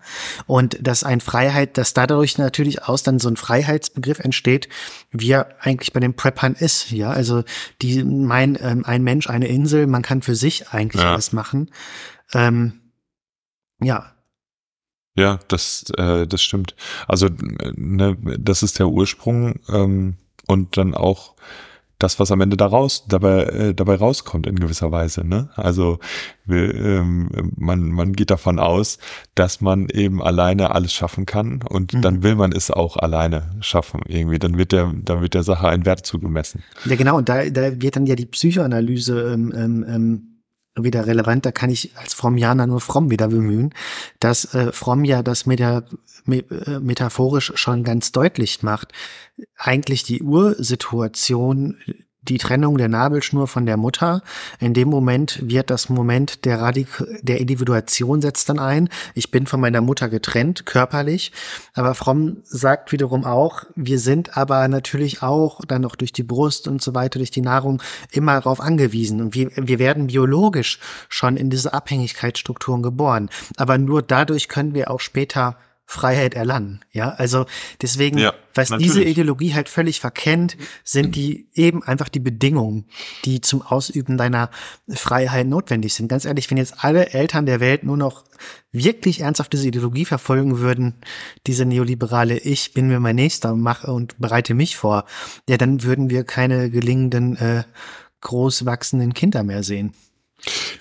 Und dass ein Freiheit, dass dadurch natürlich aus dann so ein Freiheitsbegriff entsteht, wie er eigentlich bei den Preppern ist, ja. Also die, mein, ähm, ein Mensch, eine Insel, man kann für sich eigentlich ja. alles machen. Ähm, ja. Ja, das, äh, das stimmt. Also, ne, das ist der Ursprung ähm, und dann auch das, was am Ende daraus dabei äh, dabei rauskommt in gewisser Weise. Ne? Also wir, ähm, man man geht davon aus, dass man eben alleine alles schaffen kann und mhm. dann will man es auch alleine schaffen irgendwie. Dann wird der dann wird der Sache ein Wert zugemessen. Ja genau und da da wird dann ja die Psychoanalyse ähm, ähm, ähm wieder relevant, da kann ich als Frommianer nur Fromm wieder bemühen, dass äh, Fromm ja das meta, me, äh, metaphorisch schon ganz deutlich macht. Eigentlich die Ursituation die Trennung der Nabelschnur von der Mutter. In dem Moment wird das Moment der Radik der Individuation setzt dann ein. Ich bin von meiner Mutter getrennt, körperlich. Aber Fromm sagt wiederum auch, wir sind aber natürlich auch dann noch durch die Brust und so weiter, durch die Nahrung immer darauf angewiesen. Und wir, wir werden biologisch schon in diese Abhängigkeitsstrukturen geboren. Aber nur dadurch können wir auch später Freiheit erlangen. Ja, also deswegen, ja, was natürlich. diese Ideologie halt völlig verkennt, sind die eben einfach die Bedingungen, die zum Ausüben deiner Freiheit notwendig sind. Ganz ehrlich, wenn jetzt alle Eltern der Welt nur noch wirklich ernsthaft diese Ideologie verfolgen würden, diese neoliberale Ich bin mir mein Nächster, mache und bereite mich vor, ja, dann würden wir keine gelingenden, äh, groß wachsenden Kinder mehr sehen.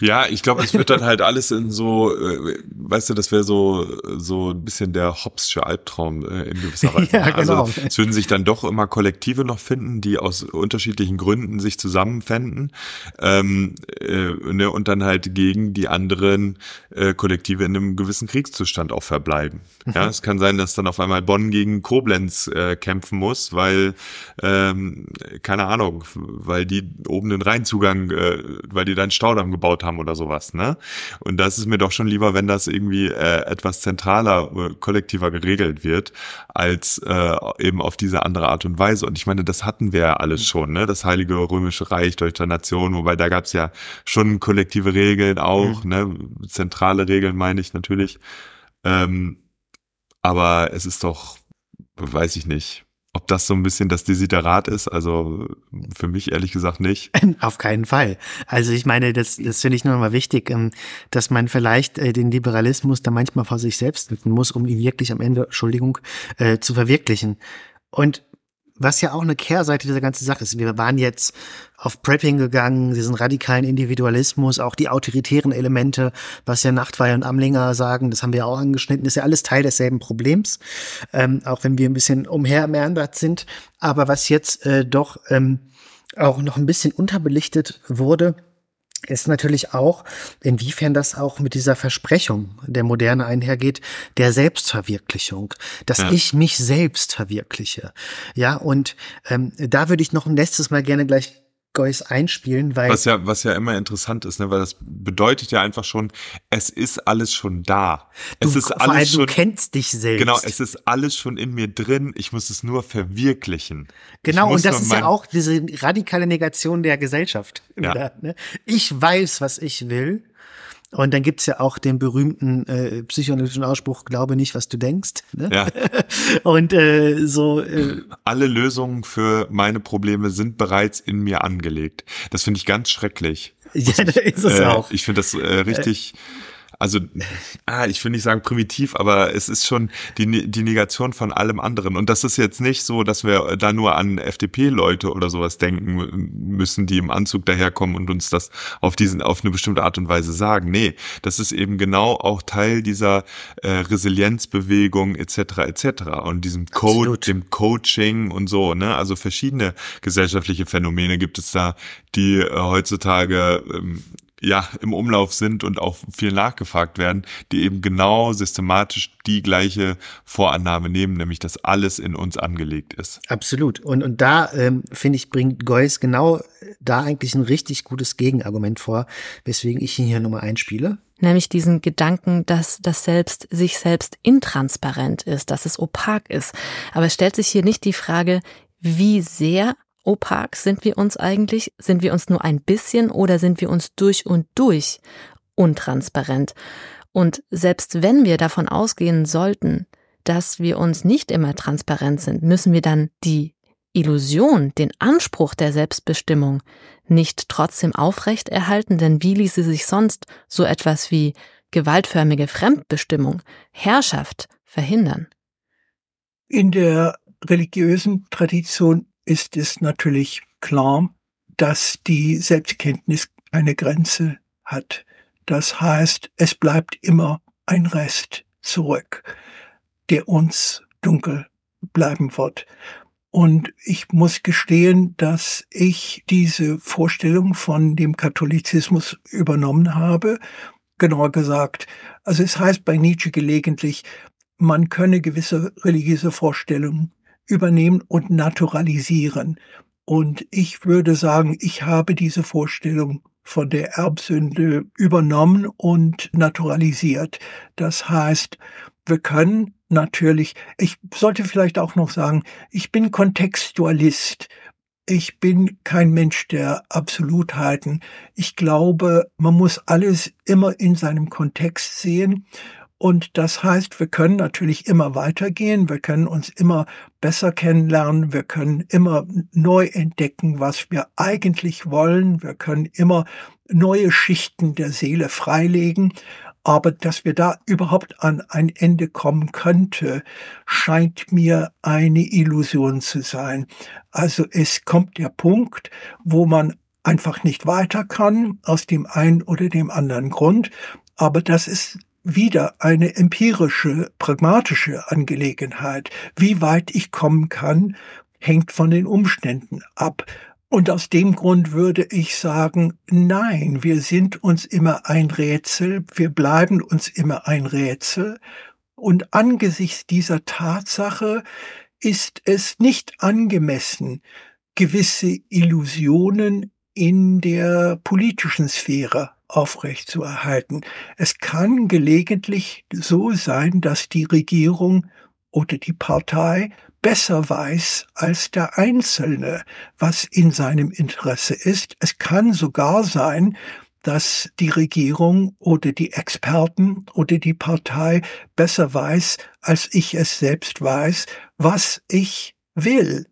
Ja, ich glaube, es wird dann [laughs] halt alles in so, äh, weißt du, das wäre so so ein bisschen der Hobbsche Albtraum äh, in gewisser [laughs] Weise. ja, genau. Also es würden sich dann doch immer Kollektive noch finden, die aus unterschiedlichen Gründen sich zusammenfänden ähm, äh, ne, und dann halt gegen die anderen äh, Kollektive in einem gewissen Kriegszustand auch verbleiben. Mhm. Ja, es kann sein, dass dann auf einmal Bonn gegen Koblenz äh, kämpfen muss, weil ähm, keine Ahnung, weil die oben den Rheinzugang, äh, weil die dann Staudamm gebaut haben oder sowas, ne? Und das ist mir doch schon lieber, wenn das irgendwie äh, etwas zentraler, äh, kollektiver geregelt wird, als äh, eben auf diese andere Art und Weise. Und ich meine, das hatten wir ja alles schon, ne? Das Heilige Römische Reich deutscher Nation, wobei da gab's ja schon kollektive Regeln auch, mhm. ne? Zentrale Regeln meine ich natürlich. Ähm, aber es ist doch, weiß ich nicht ob das so ein bisschen das Desiderat ist, also für mich ehrlich gesagt nicht. [laughs] Auf keinen Fall. Also ich meine, das, das finde ich nur mal wichtig, ähm, dass man vielleicht äh, den Liberalismus da manchmal vor sich selbst nutzen muss, um ihn wirklich am Ende, Entschuldigung, äh, zu verwirklichen. Und was ja auch eine Kehrseite dieser ganzen Sache ist. Wir waren jetzt auf Prepping gegangen, diesen radikalen Individualismus, auch die autoritären Elemente, was ja Nachtweier und Amlinger sagen, das haben wir auch angeschnitten, ist ja alles Teil desselben Problems, ähm, auch wenn wir ein bisschen umhermeandert sind. Aber was jetzt äh, doch ähm, auch noch ein bisschen unterbelichtet wurde, ist natürlich auch, inwiefern das auch mit dieser Versprechung der Moderne einhergeht, der Selbstverwirklichung, dass ja. ich mich selbst verwirkliche. Ja, und ähm, da würde ich noch ein letztes Mal gerne gleich Geuss einspielen, weil. Was ja, was ja immer interessant ist, ne, weil das bedeutet ja einfach schon, es ist alles schon da. Es du, ist alles allem, schon. Du kennst dich selbst. Genau, es ist alles schon in mir drin. Ich muss es nur verwirklichen. Genau, und das ist ja auch diese radikale Negation der Gesellschaft. Ja. Wieder, ne? Ich weiß, was ich will. Und dann gibt's ja auch den berühmten äh, psychoanalytischen Ausspruch, glaube nicht, was du denkst. Ne? Ja. [laughs] Und äh, so. Äh, Alle Lösungen für meine Probleme sind bereits in mir angelegt. Das finde ich ganz schrecklich. ja, [laughs] da ist es Äh, auch. Ich finde das äh, richtig. Also, ah, ich will nicht sagen primitiv, aber es ist schon die, Ne- die Negation von allem anderen. Und das ist jetzt nicht so, dass wir da nur an FDP-Leute oder sowas denken müssen, die im Anzug daherkommen und uns das auf diesen, auf eine bestimmte Art und Weise sagen. Nee, das ist eben genau auch Teil dieser äh, Resilienzbewegung etc. etc. und diesem Code, Absolut. dem Coaching und so, ne? Also verschiedene gesellschaftliche Phänomene gibt es da, die äh, heutzutage ähm, ja im Umlauf sind und auch viel nachgefragt werden, die eben genau systematisch die gleiche Vorannahme nehmen, nämlich dass alles in uns angelegt ist. Absolut. Und, und da, ähm, finde ich, bringt Geuss genau da eigentlich ein richtig gutes Gegenargument vor, weswegen ich ihn hier Nummer einspiele. nämlich diesen Gedanken, dass das Selbst sich selbst intransparent ist, dass es opak ist. Aber es stellt sich hier nicht die Frage, wie sehr opak sind wir uns eigentlich? Sind wir uns nur ein bisschen oder sind wir uns durch und durch untransparent? Und selbst wenn wir davon ausgehen sollten, dass wir uns nicht immer transparent sind, müssen wir dann die Illusion, den Anspruch der Selbstbestimmung nicht trotzdem aufrechterhalten, denn wie ließe sich sonst so etwas wie gewaltförmige Fremdbestimmung, Herrschaft verhindern? In der religiösen Tradition ist es natürlich klar, dass die Selbstkenntnis eine Grenze hat. Das heißt, es bleibt immer ein Rest zurück, der uns dunkel bleiben wird. Und ich muss gestehen, dass ich diese Vorstellung von dem Katholizismus übernommen habe. Genauer gesagt, also es heißt bei Nietzsche gelegentlich, man könne gewisse religiöse Vorstellungen übernehmen und naturalisieren. Und ich würde sagen, ich habe diese Vorstellung von der Erbsünde übernommen und naturalisiert. Das heißt, wir können natürlich, ich sollte vielleicht auch noch sagen, ich bin Kontextualist. Ich bin kein Mensch der Absolutheiten. Ich glaube, man muss alles immer in seinem Kontext sehen. Und das heißt, wir können natürlich immer weitergehen, wir können uns immer besser kennenlernen, wir können immer neu entdecken, was wir eigentlich wollen, wir können immer neue Schichten der Seele freilegen. Aber dass wir da überhaupt an ein Ende kommen könnte, scheint mir eine Illusion zu sein. Also es kommt der Punkt, wo man einfach nicht weiter kann, aus dem einen oder dem anderen Grund. Aber das ist wieder eine empirische, pragmatische Angelegenheit. Wie weit ich kommen kann, hängt von den Umständen ab. Und aus dem Grund würde ich sagen, nein, wir sind uns immer ein Rätsel, wir bleiben uns immer ein Rätsel. Und angesichts dieser Tatsache ist es nicht angemessen, gewisse Illusionen in der politischen Sphäre aufrechtzuerhalten. Es kann gelegentlich so sein, dass die Regierung oder die Partei besser weiß als der Einzelne, was in seinem Interesse ist. Es kann sogar sein, dass die Regierung oder die Experten oder die Partei besser weiß, als ich es selbst weiß, was ich will.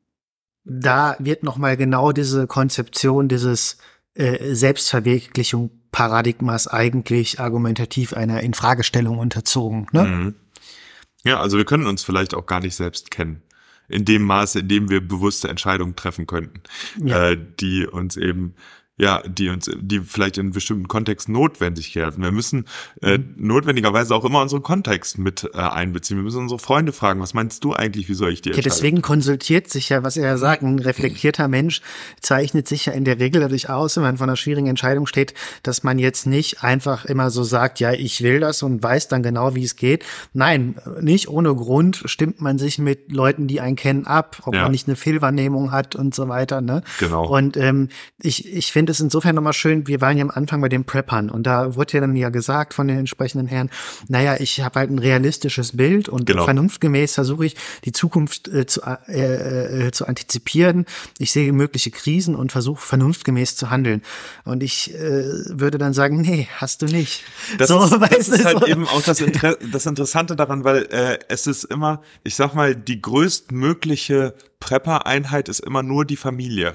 Da wird nochmal genau diese Konzeption dieses äh, Selbstverwirklichung Paradigmas eigentlich argumentativ einer Infragestellung unterzogen. Ne? Mhm. Ja, also wir können uns vielleicht auch gar nicht selbst kennen. In dem Maße, in dem wir bewusste Entscheidungen treffen könnten, Ja. äh, die uns eben ja, die uns, die vielleicht in bestimmten Kontexten notwendig werden. Wir müssen äh, Mhm. notwendigerweise auch immer unseren Kontext mit äh, einbeziehen. Wir müssen unsere Freunde fragen, was meinst du eigentlich, wie soll ich dir Ja, deswegen konsultiert sich ja, was er ja sagt, ein reflektierter Mensch zeichnet sich ja in der Regel dadurch aus, wenn man vor einer schwierigen Entscheidung steht, dass man jetzt nicht einfach immer so sagt, ja, ich will das und weiß dann genau, wie es geht. Nein, nicht ohne Grund stimmt man sich mit Leuten, die einen kennen, ab, ob Ja. man nicht eine Fehlwahrnehmung hat und so weiter. Ne? Genau. Und ähm, ich, ich finde fand es insofern nochmal schön, wir waren ja am Anfang bei den Preppern und da wurde ja dann ja gesagt von den entsprechenden Herren, naja, ich habe halt ein realistisches Bild und genau. vernunftgemäß versuche ich, die Zukunft äh, zu, äh, äh, zu antizipieren. Ich sehe mögliche Krisen und versuche vernunftgemäß zu handeln. Und ich äh, würde dann sagen, nee, hast du nicht. Das so, ist, das ist halt so. eben auch das, Inter das Interessante daran, weil äh, es ist immer, ich sag mal, die größtmögliche Prepper-Einheit ist immer nur die Familie.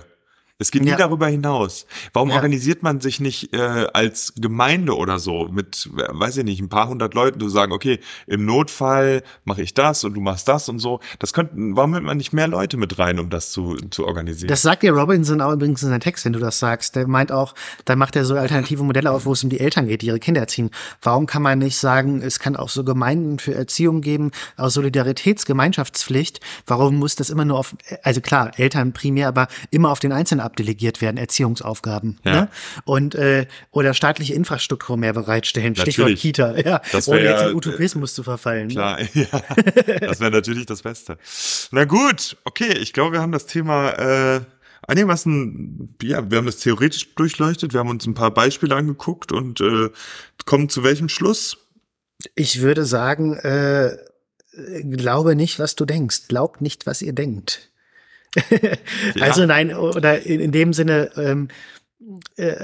Es geht ja. nie darüber hinaus. Warum ja. organisiert man sich nicht äh, als Gemeinde oder so mit, weiß ich nicht, ein paar hundert Leuten, die sagen, okay, im Notfall mache ich das und du machst das und so. Das könnten, warum nimmt man nicht mehr Leute mit rein, um das zu, zu organisieren? Das sagt ja Robinson auch übrigens in seinem Text, wenn du das sagst. Der meint auch, da macht er so alternative Modelle auf, wo es um die Eltern geht, die ihre Kinder erziehen. Warum kann man nicht sagen, es kann auch so Gemeinden für Erziehung geben, aus Solidaritätsgemeinschaftspflicht? Warum muss das immer nur auf, also klar, Eltern primär, aber immer auf den Einzelnen abdelegiert werden, Erziehungsaufgaben. Ja. Ne? Und äh, oder staatliche Infrastruktur mehr bereitstellen, natürlich. Stichwort Kita, ja, ohne jetzt ja, in Utopismus zu verfallen. Ne? Klar, ne? [laughs] ja. Das wäre natürlich das Beste. Na gut, okay, ich glaube, wir haben das Thema äh, einigermaßen, ja, wir haben das theoretisch durchleuchtet, wir haben uns ein paar Beispiele angeguckt und äh, kommen zu welchem Schluss? Ich würde sagen, äh, glaube nicht, was du denkst. Glaub nicht, was ihr denkt. [laughs] Also nein, oder in, in dem Sinne, ähm, äh,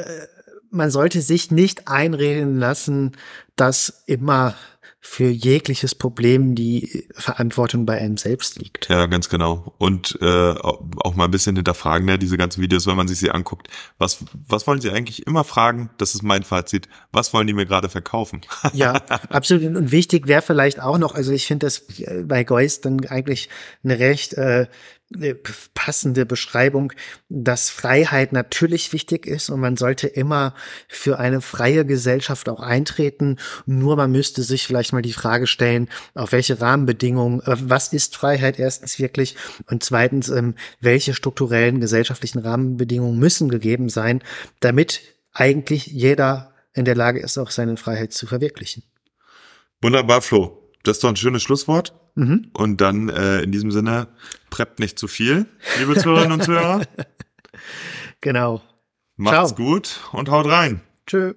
man sollte sich nicht einreden lassen, dass immer für jegliches Problem die Verantwortung bei einem selbst liegt. Ja, ganz genau. Und äh, auch mal ein bisschen hinterfragen, ne, diese ganzen Videos, wenn man sich sie anguckt. Was, was wollen sie eigentlich immer fragen? Das ist mein Fazit. Was wollen die mir gerade verkaufen? [laughs] ja, absolut. Und wichtig wäre vielleicht auch noch, also ich finde das bei Geust dann eigentlich eine recht äh, passende Beschreibung, dass Freiheit natürlich wichtig ist und man sollte immer für eine freie Gesellschaft auch eintreten. Nur man müsste sich vielleicht mal die Frage stellen, auf welche Rahmenbedingungen, äh, was ist Freiheit erstens wirklich und zweitens, ähm, welche strukturellen gesellschaftlichen Rahmenbedingungen müssen gegeben sein, damit eigentlich jeder in der Lage ist, auch seine Freiheit zu verwirklichen. Wunderbar, Flo. Das ist doch ein schönes Schlusswort. Mhm. Und dann äh, in diesem Sinne, preppt nicht zu viel, liebe Zuhörerinnen und Zuhörer. [laughs] Genau. Macht's Ciao. gut und haut rein. Tschö.